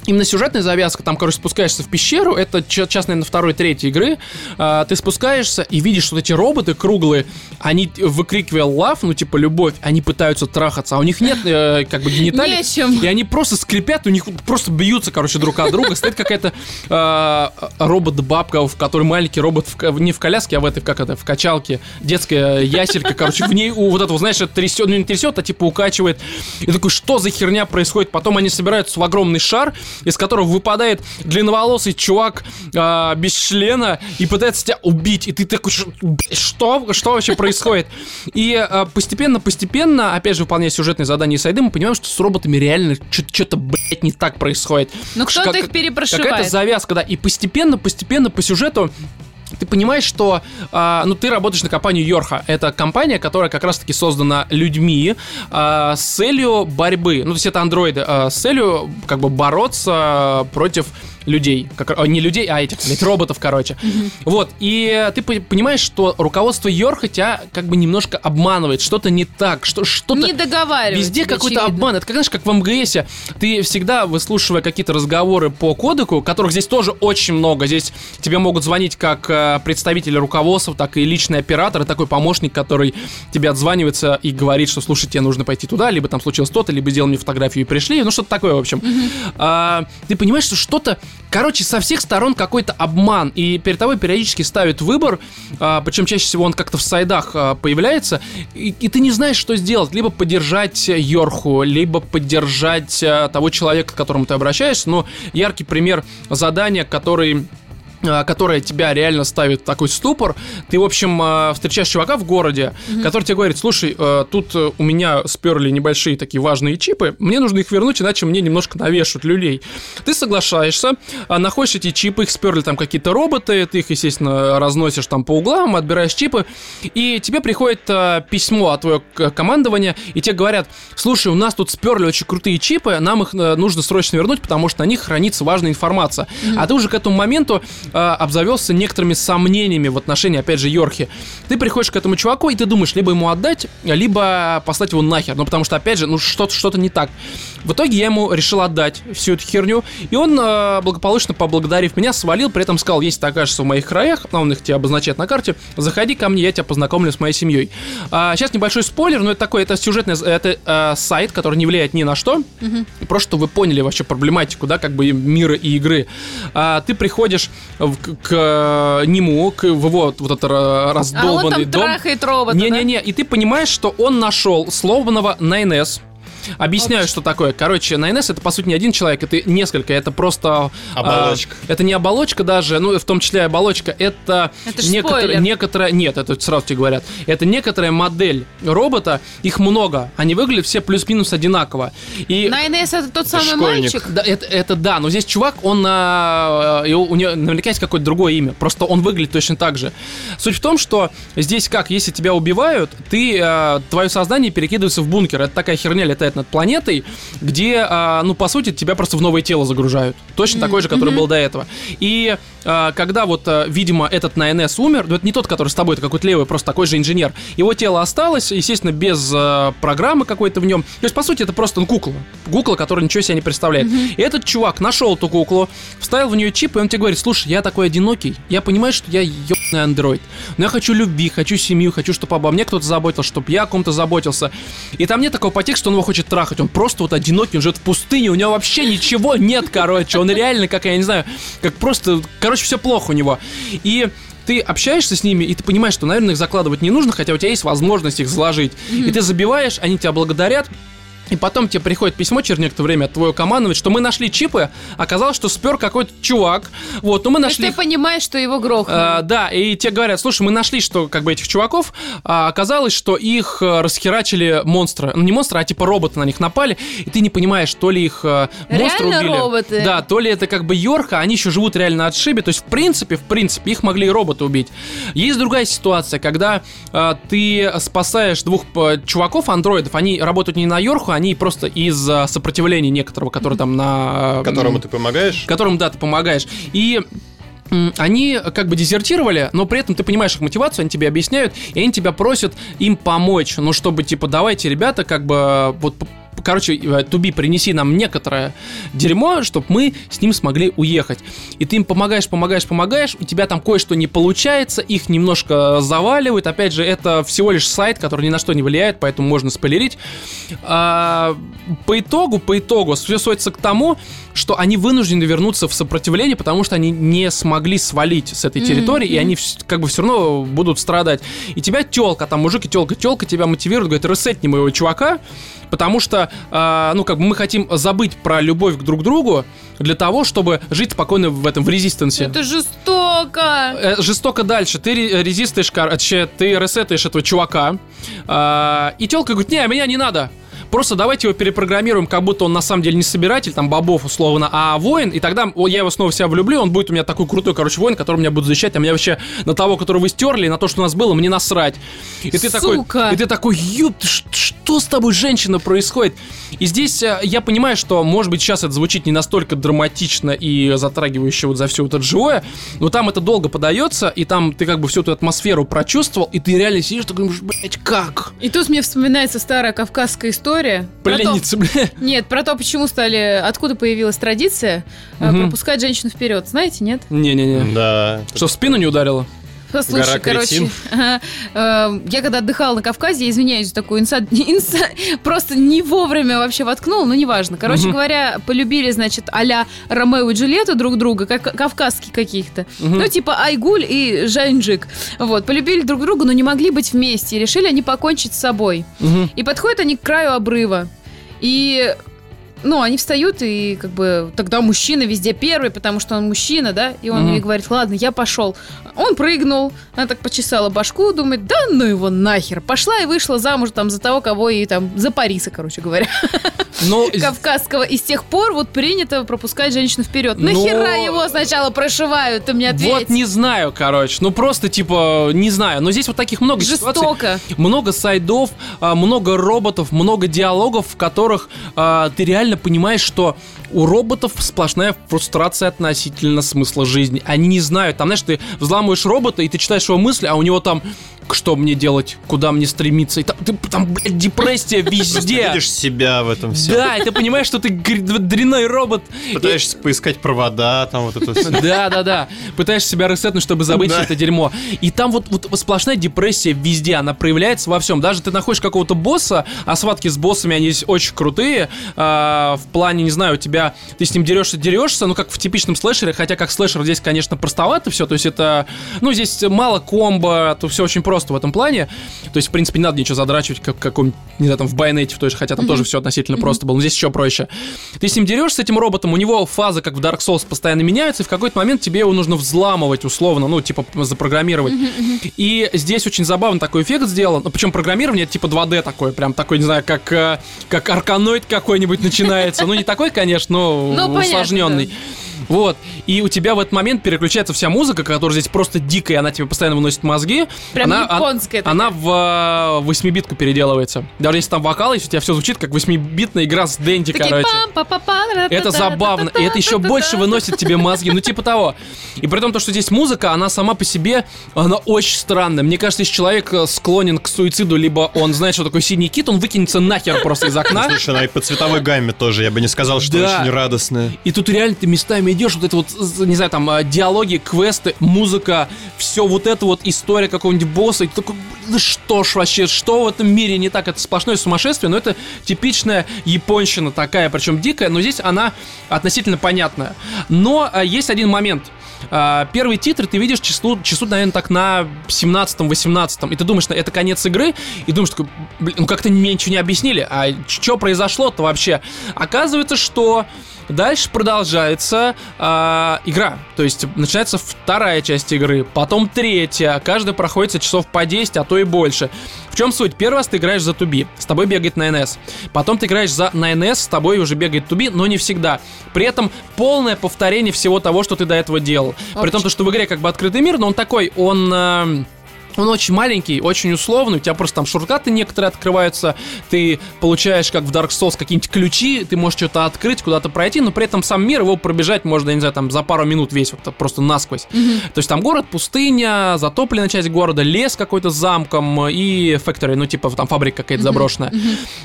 Именно сюжетная завязка, там, короче, спускаешься в пещеру, это ча- час, наверное, второй, третьей игры, а, ты спускаешься и видишь, что эти роботы круглые, они, выкрикивая лав, ну, типа, любовь, они пытаются трахаться, а у них нет, э, как бы, гениталий. Нечем. И они просто скрипят, у них просто бьются, короче, друг от друга. Стоит какая-то э, робот-бабка, в которой маленький робот в не в коляске, а в этой, как это, в качалке. Детская яселька, короче, в ней у вот этого, знаешь, трясет, ну не трясет, а типа укачивает. И такой, что за херня происходит? Потом они собираются в огромный шар, из которого выпадает длинноволосый чувак э, без члена и пытается тебя убить. И ты такой, «Ш- что? Что вообще происходит? И э, постепенно-постепенно, опять же, выполняя сюжетные задания и сайды, мы понимаем, что с роботами реально что-то, блядь, не так происходит. Ну кто-то их перепрошивает. Какая-то завязка, да. И постепенно, постепенно по сюжету ты понимаешь, что а, ну ты работаешь на компанию Йорха. Это компания, которая как раз-таки создана людьми а, с целью борьбы. Ну, то есть это андроиды а, с целью как бы бороться против людей. Как, а, не людей, а этих, блядь, роботов, короче. Вот. И ты по- понимаешь, что руководство Йорха тебя как бы немножко обманывает. Что-то не так. Что, что-то... Не договариваются. Везде какой-то обман. Это как, знаешь, как в МГСе. Ты всегда, выслушивая какие-то разговоры по кодеку, которых здесь тоже очень много. Здесь тебе могут звонить как э, представители руководства, так и личный оператор, и такой помощник, который тебе отзванивается и говорит, что, слушай, тебе нужно пойти туда, либо там случилось то-то, либо сделал мне фотографию и пришли. Ну, что-то такое, в общем. А, ты понимаешь, что что-то... Короче, со всех сторон какой-то обман. И перед тобой периодически ставят выбор, а, причем чаще всего он как-то в сайдах а, появляется, и, и ты не знаешь, что сделать. Либо поддержать Йорху, либо поддержать а, того человека, к которому ты обращаешься. Но яркий пример задания, который которая тебя реально ставит в такой ступор. Ты, в общем, а, встречаешь чувака в городе, который тебе говорит, слушай, э, тут э, у меня сперли небольшие такие важные чипы, мне нужно их вернуть, иначе мне немножко навешают люлей. Ты соглашаешься, а, находишь эти чипы, их сперли там какие-то роботы, ты их, естественно, разносишь там по углам, отбираешь чипы, и тебе приходит письмо от твоего командования, и тебе говорят, слушай, у нас тут сперли очень крутые чипы, нам их э, нужно срочно вернуть, потому что на них хранится важная информация. А ты уже к этому моменту а, обзавелся некоторыми сомнениями в отношении, опять же, Йорхи. Ты приходишь к этому чуваку, и ты думаешь, либо ему отдать, либо послать его нахер. Ну, потому что, опять же, ну, что-то что не так. В итоге я ему решил отдать всю эту херню, и он, а, благополучно поблагодарив меня, свалил, при этом сказал, если ты окажешься в моих краях, а он их тебе обозначает на карте, заходи ко мне, я тебя познакомлю с моей семьей. А, сейчас небольшой спойлер, но это такой, это сюжетный, это а, сайт, который не влияет ни на что, просто чтобы вы поняли вообще проблематику, да, как бы мира и игры. А, ты приходишь в- к, к нему, к, в его вот этот ра- А он раздолбанный там дом. трахает робота, да? Не-не-не, и ты понимаешь, что он нашел сломанного 9S. Объясняю, что такое. Короче, 9S это по сути не один человек, это несколько. Это просто... а, Оболочка. это не оболочка даже, ну, в том числе и оболочка. Это, Это ж некотор- спойлер. некоторая... Нет, это сразу тебе говорят. Это некоторая модель робота. Их много. Они выглядят все плюс-минус одинаково. И... На НС это тот самый школьник. мальчик. Да, это, это да, но здесь чувак, он и у, него наверняка есть какое-то другое имя, просто он выглядит точно так же. Суть в том, что здесь как, если тебя убивают, ты, а, твое сознание перекидывается в бункер, это такая херня летает летать над планетой, где, а, ну, по сути, тебя просто в новое тело загружают. Точно такой же, который был до этого. И а, когда вот, а, видимо, этот на НС умер, ну, это не тот, который с тобой, это какой-то левый, просто такой же инженер, его тело осталось, естественно, без а, программы какой-то в нем. То есть, по сути, это просто ну, кукла. Кукла, которая ничего себе не представляет. И этот чувак нашел эту куклу, вставил в нее чип, и он тебе говорит, слушай, я такой одинокий, я понимаю, что я ебаный андроид, но я хочу любви, хочу семью, хочу, чтобы обо мне кто-то заботился, чтобы я о ком-то заботился. И там нет такого подтекста, что он его хочет трахать, он просто вот одинокий, он живет в пустыне, у него вообще ничего нет, короче, он реально, как я не знаю, как просто, короче, все плохо у него. И ты общаешься с ними, и ты понимаешь, что, наверное, их закладывать не нужно, хотя у тебя есть возможность их заложить. И ты забиваешь, они тебя благодарят, и потом тебе приходит письмо через некоторое время от твоего командования, что мы нашли чипы, оказалось, что спер какой-то чувак. Вот, но мы То есть нашли... ты понимаешь, что его грохнули. А, да, и тебе говорят, слушай, мы нашли, что как бы этих чуваков, а оказалось, что их а, расхерачили монстры. Ну, не монстры, а типа роботы на них напали, и ты не понимаешь, то ли их а, монстры Реально убили. роботы? Да, то ли это как бы Йорка, они еще живут реально на отшибе. То есть, в принципе, в принципе, их могли и роботы убить. Есть другая ситуация, когда а, ты спасаешь двух а, чуваков, андроидов, они работают не на Йорху, они просто из-за сопротивления некоторого, который там на... Которому ты помогаешь? которым, да, ты помогаешь. И они как бы дезертировали, но при этом ты понимаешь их мотивацию, они тебе объясняют, и они тебя просят им помочь. Ну, чтобы, типа, давайте, ребята, как бы, вот, короче, э, Туби, принеси нам некоторое дерьмо, чтобы мы с ним смогли уехать. И ты им помогаешь, помогаешь, помогаешь, у тебя там кое-что не получается, их немножко заваливают. Опять же, это всего лишь сайт, который ни на что не влияет, поэтому можно спойлерить. А, по итогу, по итогу, все сводится к тому, что они вынуждены вернуться в сопротивление, потому что они не смогли свалить с этой территории, и они как бы все равно будут страдать. И тебя телка, там мужик и телка, телка тебя мотивирует, говорит, ресетни моего чувака, потому что, а, ну, как бы мы хотим забыть про любовь к друг другу для того, чтобы жить спокойно в этом, в резистенсе. Это жестоко. Э, жестоко дальше. Ты ре- резистаешь, короче, ты ресетаешь этого чувака. а, и телка говорит, не, меня не надо. Просто давайте его перепрограммируем, как будто он на самом деле не собиратель, там, бобов, условно, а воин, и тогда я его снова в себя влюблю, он будет у меня такой крутой, короче, воин, который меня будет защищать, а меня вообще на того, которого вы стерли, на то, что у нас было, мне насрать. И ты такой, Сука. и ты такой, ёб, что с тобой, женщина, происходит? И здесь э, я понимаю, что, может быть, сейчас это звучит не настолько драматично и затрагивающе вот за все вот это живое, но там это долго подается, и там ты как бы всю эту атмосферу прочувствовал, и ты реально сидишь, такой, блядь, как? И тут мне вспоминается старая кавказская история. То- Пленница, бля. Нет, про то, почему стали, откуда появилась традиция Мгм. пропускать женщину вперед. Знаете, нет? Не-не-не. Да. Что, в спину не ударило? Послушай, Гора короче, ага, э, я когда отдыхала на Кавказе, я извиняюсь за такую инса, инса- просто не вовремя вообще воткнул, но неважно. Короче Мгм. говоря, полюбили, значит, а-ля Ромео и Джульетта друг друга, как кавказских каких-то. Мгм. Ну, типа Айгуль и Жанджик. Вот, полюбили друг друга, но не могли быть вместе. И решили они покончить с собой. Мгм. И подходят они к краю обрыва. И ну, они встают, и как бы тогда мужчина везде первый, потому что он мужчина, да, и он Мгм. ей говорит, ладно, я пошел. Он прыгнул, она так почесала башку, думает, да ну его нахер. Пошла и вышла замуж там за того, кого ей там, за Париса, короче говоря, Ну, кавказского. И с тех пор вот принято пропускать женщину вперед. Но- Нахера его сначала прошивают, ты мне ответь. вот не знаю, короче. Ну, просто, типа, не знаю. Но здесь вот таких много ситуаций. Жестоко. Много сайдов, а, много роботов, много диалогов, в которых а, ты реально понимаешь, что у роботов сплошная фрустрация относительно смысла жизни. Они не знают. Там, знаешь, ты взламываешь робота, и ты читаешь его мысли, а у него там что мне делать, куда мне стремиться. И там, ты- там блядь, депрессия везде. видишь себя в этом всем. Да, и ты понимаешь, что ты дрянной робот. Пытаешься поискать провода, там вот это все. Да, да, да. Пытаешься себя ресетнуть, чтобы забыть Да. все это дерьмо. И там вот, вот сплошная депрессия везде, она проявляется во всем. Даже ты находишь какого-то босса, а схватки с боссами, они очень крутые. а, в плане, не знаю, у тебя, ты с ним дерешься, дерешься, ну как в типичном слэшере, хотя как слэшер здесь, конечно, простовато все. То есть это, ну здесь мало комбо, то все очень просто в этом плане. То есть, в принципе, не надо ничего задрачивать, как в каком не знаю, там в байонете той же, хотя там тоже все относительно просто было, но здесь еще проще. Ты с ним дерешься, с этим роботом, у него фазы, как в Dark Souls, постоянно меняются, и в какой-то момент тебе его нужно взламывать, условно, ну, типа, запрограммировать. И здесь очень забавно такой эффект сделан, ну, причем программирование это типа 2D такое, прям такой, не знаю, как, э, как арканоид какой-нибудь начинается. Ну, не такой, конечно, но Ну, усложненный. Вот. И у тебя в этот момент переключается вся музыка, которая здесь просто дикая, она тебе постоянно выносит мозги. Прям она, японская Она, она в э, восьмибитку переделывается. Даже если там вокал, если у тебя все звучит как восьмибитная игра с Дэнди, Такие короче. Это забавно, и это еще больше выносит тебе мозги, ну типа того. И при том, то, что здесь музыка, она сама по себе, она очень странная. Мне кажется, если человек э, склонен к суициду, либо он знает, что такое синий кит, он выкинется нахер просто из окна. Слушай, она и по цветовой гамме тоже, я бы не сказал, что Да. очень радостная. И тут реально ты местами идешь, вот это вот, не знаю, там, э, диалоги, квесты, музыка, все вот это вот история какого-нибудь босса, и ты такой, «Блин, да что ж вообще, что в этом мире не так? Это сплошное сумасшествие, но это типичная японщина такая, причем дикая, но здесь она относительно понятная. Но э, есть один момент. А, Первый титр ты видишь числу, числу, наверное, так на 17-18, и ты думаешь, это конец игры, и думаешь, блин, ну как-то мне ничего не объяснили, а что произошло-то вообще? Оказывается, что Дальше продолжается а, игра. То есть начинается вторая часть игры, потом третья. Каждая проходится часов по 10, а то и больше. В чем суть? Первый раз ты играешь за туби, с тобой бегает 9S. Потом ты играешь за 9S, с тобой уже бегает туби, но не всегда. При этом полное повторение всего того, что ты до этого делал. При том, то, что в игре как бы открытый мир, но он такой, он... эм, он очень маленький, очень условный, у тебя просто там шуркаты некоторые открываются, ты получаешь, как в Dark Souls, какие-нибудь ключи, ты можешь что-то открыть, куда-то пройти, но при этом сам мир, его пробежать можно, я не знаю, там за пару минут весь, вот просто насквозь. То есть там город, пустыня, затопленная часть города, лес какой-то с замком и factory, ну типа там фабрика какая-то заброшенная.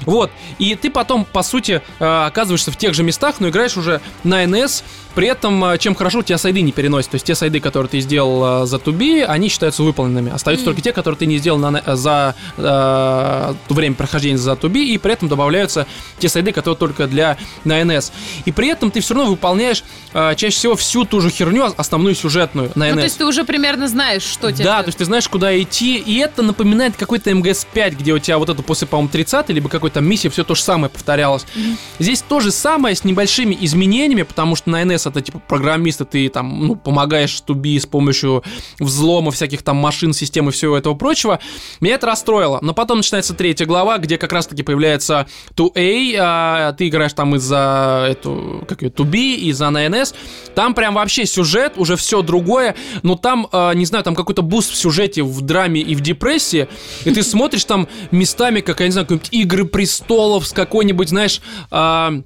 Вот, и ты потом, по сути, э, оказываешься в тех же местах, но играешь уже на NS, при этом, э, чем хорошо, у тебя сайды не переносят. То есть те сайды, которые ты сделал э, за туби, они считаются выполненными. Остаются только те, которые ты не сделал на, э, за э, время прохождения за туби, и при этом добавляются те сайды, которые только для на NS. И при этом ты все равно выполняешь э, чаще всего всю ту же херню, основную сюжетную на NS. Ну, то есть ты уже примерно знаешь, что тебе... Да, то есть ты знаешь, куда идти, и это напоминает какой-то МГС-5, где у тебя вот это после, по-моему, 30 либо какой-то миссии все то же самое повторялось. Здесь то же самое с небольшими изменениями, потому что на NS это типа программисты, ты там, ну, помогаешь туби с помощью взлома всяких там машин, систем и всего этого прочего. Меня это расстроило. Но потом начинается третья глава, где как раз-таки появляется A2, а, ты играешь там из-за эту, как ее, 2B, и за на NS. Там прям вообще сюжет, уже все другое, но там, а, не знаю, там какой-то буст в сюжете, в драме и в депрессии, и ты смотришь там местами, как, я не знаю, какие-нибудь Игры Престолов с какой-нибудь, знаешь, а,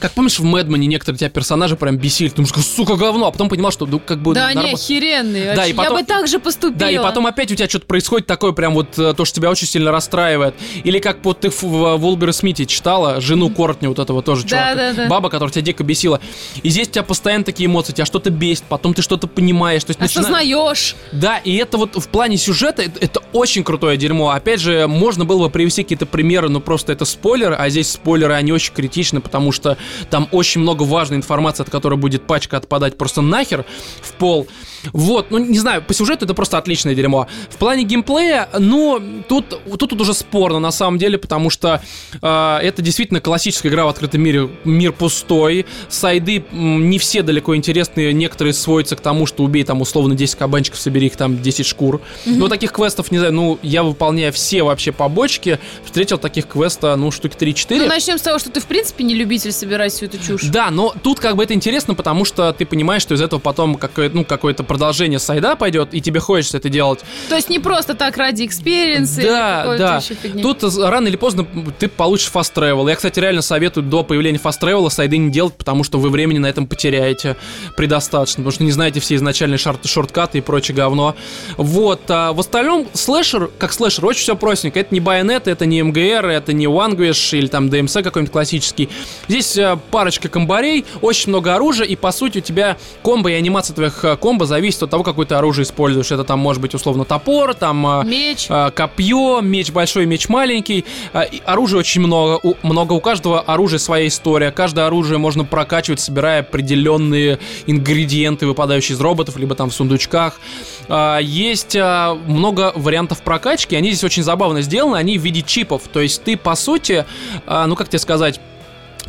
как помнишь, в Mad Men'е некоторые тебя персонажи прям бесили, ты думаешь, сука, говно, а потом понимал, что ну, как бы... Да, они норма- охеренные. Да, и потом- Я бы так же поступила. да, и потом опять у тебя что-то происходит такое, прям вот э, то, что тебя очень сильно расстраивает. Или как вот ты в, в Волбера Смите читала, жену Кортни вот этого тоже Да, чувака. да, да. Баба, которая тебя дико бесила. И здесь у тебя постоянно такие эмоции, тебя что-то бесит, потом ты что-то понимаешь. То есть начина- Осознаешь. Да, и это вот в плане сюжета, это, это очень крутое дерьмо. Опять же, можно было бы привести какие-то примеры, но просто это спойлеры, а здесь спойлеры, они очень критичны, потому что там очень много важной информации, от которой будет пачка отпадать просто нахер в пол. Вот, ну не знаю, по сюжету это просто отличное дерьмо. В плане геймплея, ну, тут, тут, тут уже спорно на самом деле, потому что э, это действительно классическая игра в открытом мире, мир пустой, сайды не все далеко интересные, некоторые сводятся к тому, что убей там условно 10 кабанчиков, собери их там 10 шкур. Но таких квестов, не знаю, ну, я выполняю все вообще побочки, встретил таких квеста, ну, штуки 3-4. Ну, начнем с того, что ты, в принципе, не любитель собирать всю эту чушь. Да, но тут как бы это интересно, потому что ты понимаешь, что из этого потом какое, ну, какое-то продолжение сайда пойдет, и тебе хочется это делать. То есть не просто так ради экспириенса Да, да. Тут рано или поздно ты получишь fast travel. Я, кстати, реально советую до появления fast travel сайды не делать, потому что вы времени на этом потеряете предостаточно, потому что не знаете все изначальные шарт- шорткаты и прочее говно. Вот. А в остальном слэшер, как слэшер, очень все простенько. Это не Bayonetta, это не МГР, это не Vanquish или там DMC какой-нибудь классический. Здесь э, парочка комбарей, очень много оружия, и по сути у тебя комбо и анимация твоих э, комбо зависит от того, какое ты оружие используешь. Это там может быть условно топор, там э, Меч. а, копье, меч большой, меч маленький. А, Оружия очень много. У, много. У каждого оружия своя история. Каждое оружие можно прокачивать, собирая определенные ингредиенты, выпадающие из роботов, либо там в сундучках. А, Есть а, много вариантов прокачки. Они здесь очень забавно сделаны. Они в виде чипов. То есть ты, по сути, а, ну как тебе сказать,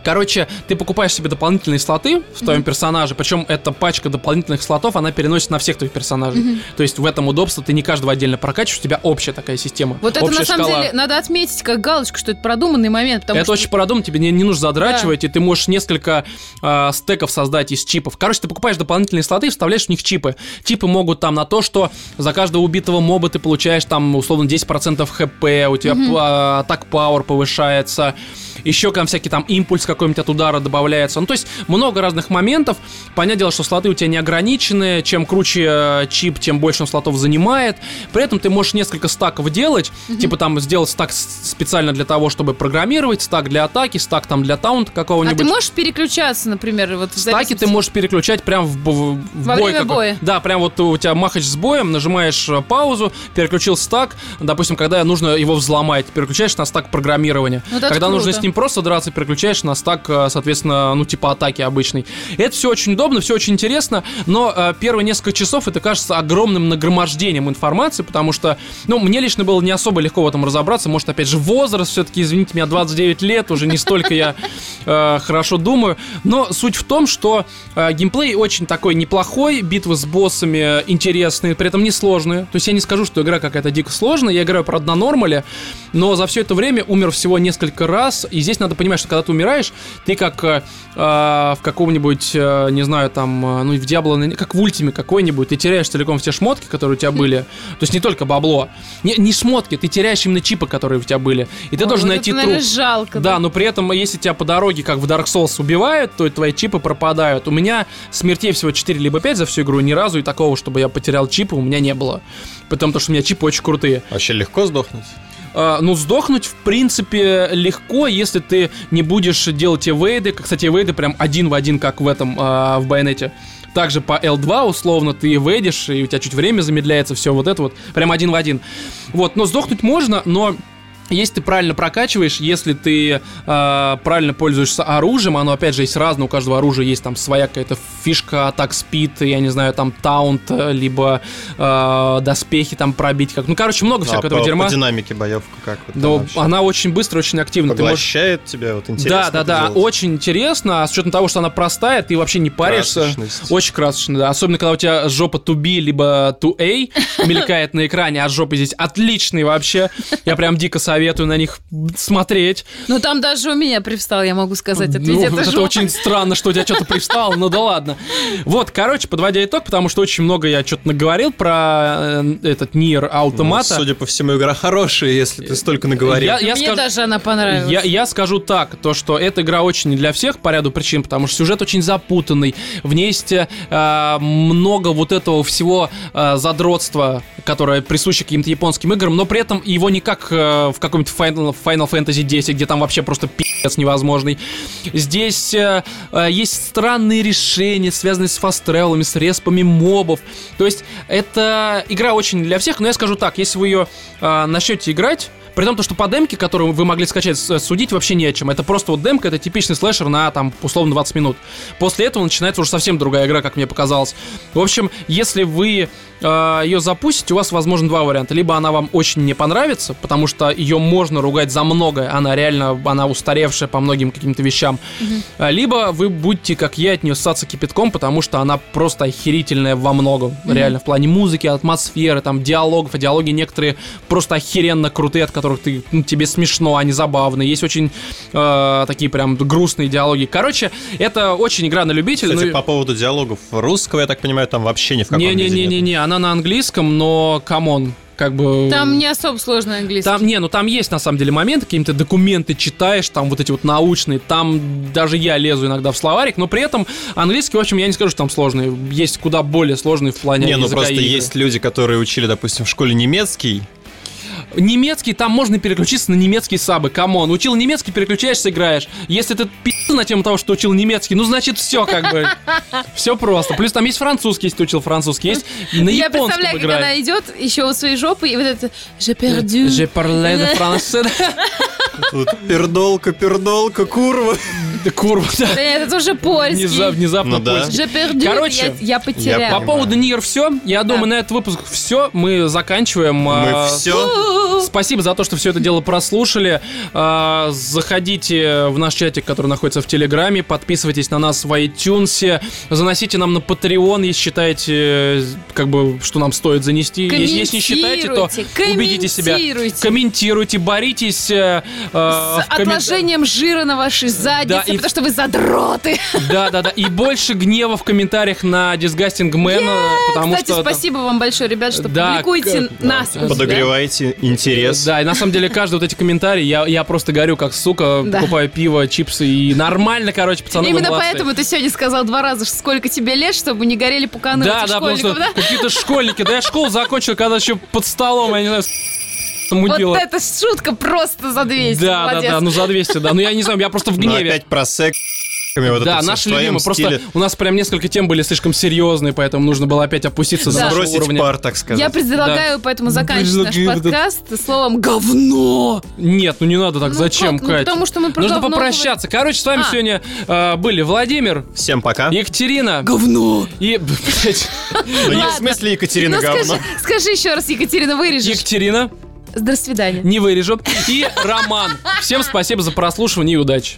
Короче, ты покупаешь себе дополнительные слоты в твоем персонаже, причем эта пачка дополнительных слотов, она переносит на всех твоих персонажей. То есть в этом удобство, ты не каждого отдельно прокачиваешь, у тебя общая такая система. Вот это на самом шкала. деле надо отметить как галочку, что это продуманный момент. Это что очень продумано, тебе не, не нужно задрачивать, и ты можешь несколько а, стеков создать из чипов. Короче, ты покупаешь дополнительные слоты и вставляешь в них чипы. Чипы могут там на то, что за каждого убитого моба ты получаешь там условно 10% хп, у тебя а, атак пауэр повышается, еще там всякий там импульс какой-нибудь от удара добавляется. Ну, то есть много разных моментов. Понятное дело, что слоты у тебя не ограничены. Чем круче э, чип, тем больше он слотов занимает. При этом ты можешь несколько стаков делать. Типа там сделать стак специально для того, чтобы программировать, стак для атаки, стак там для таунта А какого-нибудь. ты можешь переключаться, например, вот в Стаки ты можешь переключать прям в, бо- в Во бой. время какой- боя. Да, прям вот у тебя махач с боем, нажимаешь э, паузу, переключил стак. Допустим, когда нужно его взломать, переключаешь на стак программирования. Вот это когда нужно круто. с ним просто драться, переключаешь на стак, э, соответственно, ну типа атаки обычный. Это все очень удобно, все очень интересно, но э, первые несколько часов это кажется огромным нагромождением информации, потому что, ну, мне лично было не особо легко в этом разобраться. Может, опять же, возраст, все-таки, извините меня, 29 лет, уже не столько я э, хорошо думаю. Но суть в том, что э, геймплей очень такой неплохой, битвы с боссами интересные, при этом не сложные. То есть я не скажу, что игра какая-то дико сложная, я играю, правда, на нормале, но за все это время умер всего несколько раз, и здесь надо понимать, что когда ты умираешь, ты как э, э, в каком-нибудь, э, не знаю, там, э, ну, в Диабло, как в Ультиме какой-нибудь, ты теряешь целиком все шмотки, которые у тебя были, то есть не только бабло, не, не шмотки, ты теряешь именно чипы, которые у тебя были, и ты Ой, должен вот найти это, труп. наверное, жалко. Да, но при этом, если тебя по дороге, как в Dark Souls, убивают, то твои чипы пропадают. У меня смертей всего 4 либо 5 за всю игру, ни разу и такого, чтобы я потерял чипы, у меня не было. Потому что у меня чипы очень крутые. Вообще легко сдохнуть? А, ну, сдохнуть, в принципе, легко, если ты не будешь делать эвейды. Кстати, эвейды прям один в один, как в этом, а, в байонете. Также по L2 условно ты эвейдишь, и у тебя чуть время замедляется, все вот это вот, прям один в один. Вот, но сдохнуть можно, но если ты правильно прокачиваешь, если ты э, правильно пользуешься оружием, оно опять же есть разное, у каждого оружия есть там своя какая-то фишка, атак спид, я не знаю, там таунт, э, либо э, доспехи там пробить, как, ну короче много А всякого по, этого дерьма. по динамике боевка как вот Но вообще? она очень быстро, очень активна. Ты можешь- Поглощает тебя, вот интересно Да, да, да, делать? очень интересно, а с учетом того, что она простая, ты вообще не паришься. Очень красочно, да. Особенно, когда у тебя жопа to B, либо to A мелькает на экране, а жопы здесь отличные вообще. Я прям дико советую на них смотреть. Ну там даже у меня привстал, я могу сказать. Это Ну, это это жопа. очень странно, что у тебя что-то привстало, ну да ладно. Вот, короче, подводя итог, потому что очень много я что-то наговорил про э, этот Нир Ну, Automata. судя по всему, игра хорошая, если ты столько наговорил. Я- я Мне скажу- даже она понравилась. Я, я скажу так, то что эта игра очень не для всех по ряду причин, потому что сюжет очень запутанный, в ней есть э, много вот этого всего э, задротства, которое присуще каким-то японским играм, но при этом его не как э, в каком-нибудь Final, Final Fantasy 10, где там вообще просто пи***ц невозможный. Здесь э, э, есть странные решения, связанные с фаст-тревелами, с респами мобов. То есть это игра очень для всех, но я скажу так, если вы ее э, начнете играть, при том, то, что по демке, которую вы могли скачать, судить вообще не о чем. Это просто вот демка, это типичный слэшер на, там, условно, 20 минут. После этого начинается уже совсем другая игра, как мне показалось. В общем, если вы э, ее запустите, у вас, возможно, два варианта. Либо она вам очень не понравится, потому что ее можно ругать за многое, она реально, она устаревшая по многим каким-то вещам. А, Либо вы будете, как я, от нее ссаться кипятком, потому что она просто охерительная во многом. Реально, в плане музыки, атмосферы, там, диалогов. А диалоги некоторые просто охеренно крутые, от которых ты, ну, тебе смешно, они забавные. Есть очень э, такие прям грустные диалоги. Короче, это очень игра на любителя. Кстати, ну по поводу диалогов русского, я так понимаю, там вообще ни в каком виде нет. Не-не-не-не, она на английском, но come on, как бы... Там не особо сложный английский. Там, не, ну там есть на самом деле моменты, какие-то документы читаешь, там вот эти вот научные, там даже я лезу иногда в словарик, но при этом английский, в общем, я не скажу, что там сложный, есть куда более сложный в плане Не, ну языка просто игры. есть люди, которые учили, допустим, в школе немецкий, Немецкий, там можно переключиться на немецкий сабы, come on. Учил немецкий, переключаешься, играешь. Если ты пи*** на тему того, что учил немецкий, ну значит все как бы. Все просто. Плюс там есть французский, если ты учил французский, есть на Я представляю, как она идет еще у своей жопы, и вот это «Je perdu». Je parle de français. тут пердолка, пердолка, курва. Да, Курва, да. Это уже польский. Внезап- Внезапно Ну да. польский. Короче, я, я потерял. По поводу Нир все. Я думаю, на этот выпуск все. Мы заканчиваем. Мы А, все. Спасибо за то, что все это дело прослушали. А, Заходите в наш чатик, который находится в Телеграме. Подписывайтесь на нас в iTunes. Заносите нам на Patreon, если считаете, как бы, что нам стоит занести. Если, не считаете, то убедите себя. комментируйте. Боритесь. э, э, С коммен- отложением жира на вашей заднице, и- потому что вы задроты. Да, да, да. И больше гнева в комментариях на Disgusting Man, э, потому Кстати, что... спасибо вам большое, ребят, что Да, публикуете нас. да. Подогревайте интерес. Да, и на самом деле каждый вот эти комментарии, я, я просто горю как сука, Да. покупаю пиво, чипсы и нормально, короче, пацаны, Именно молодцы. поэтому ты сегодня сказал два раза, сколько тебе лет, чтобы не горели пуканы у Да, этих да, потому что да? какие-то школьники, да я школу закончил, когда еще под столом, я не знаю, мудила. Вот эта шутка просто за 200. Да, да, молодец. да, ну за 200, да. Ну я не знаю, я просто в Ну, гневе. опять про секс. Вот да, наши любимые. Просто стиле. у нас прям несколько тем были слишком серьезные, поэтому нужно было опять опуститься до Да. нашего Сбросить уровня. пар, так сказать. Я предлагаю поэтому заканчивать наш вот это- подкаст словом говно. Нет, ну не надо так, Ну зачем, как? Ну, Кать? потому что мы про Нужно говно попрощаться. Короче, с вами А. сегодня э, были Владимир, Всем пока. Екатерина Говно. и... блядь, Ну, в смысле Екатерина Ну говно. скажи, еще раз, Екатерина, вырежешь. Екатерина, До свидания. не вырежу, и Роман. Всем спасибо за прослушивание и удачи.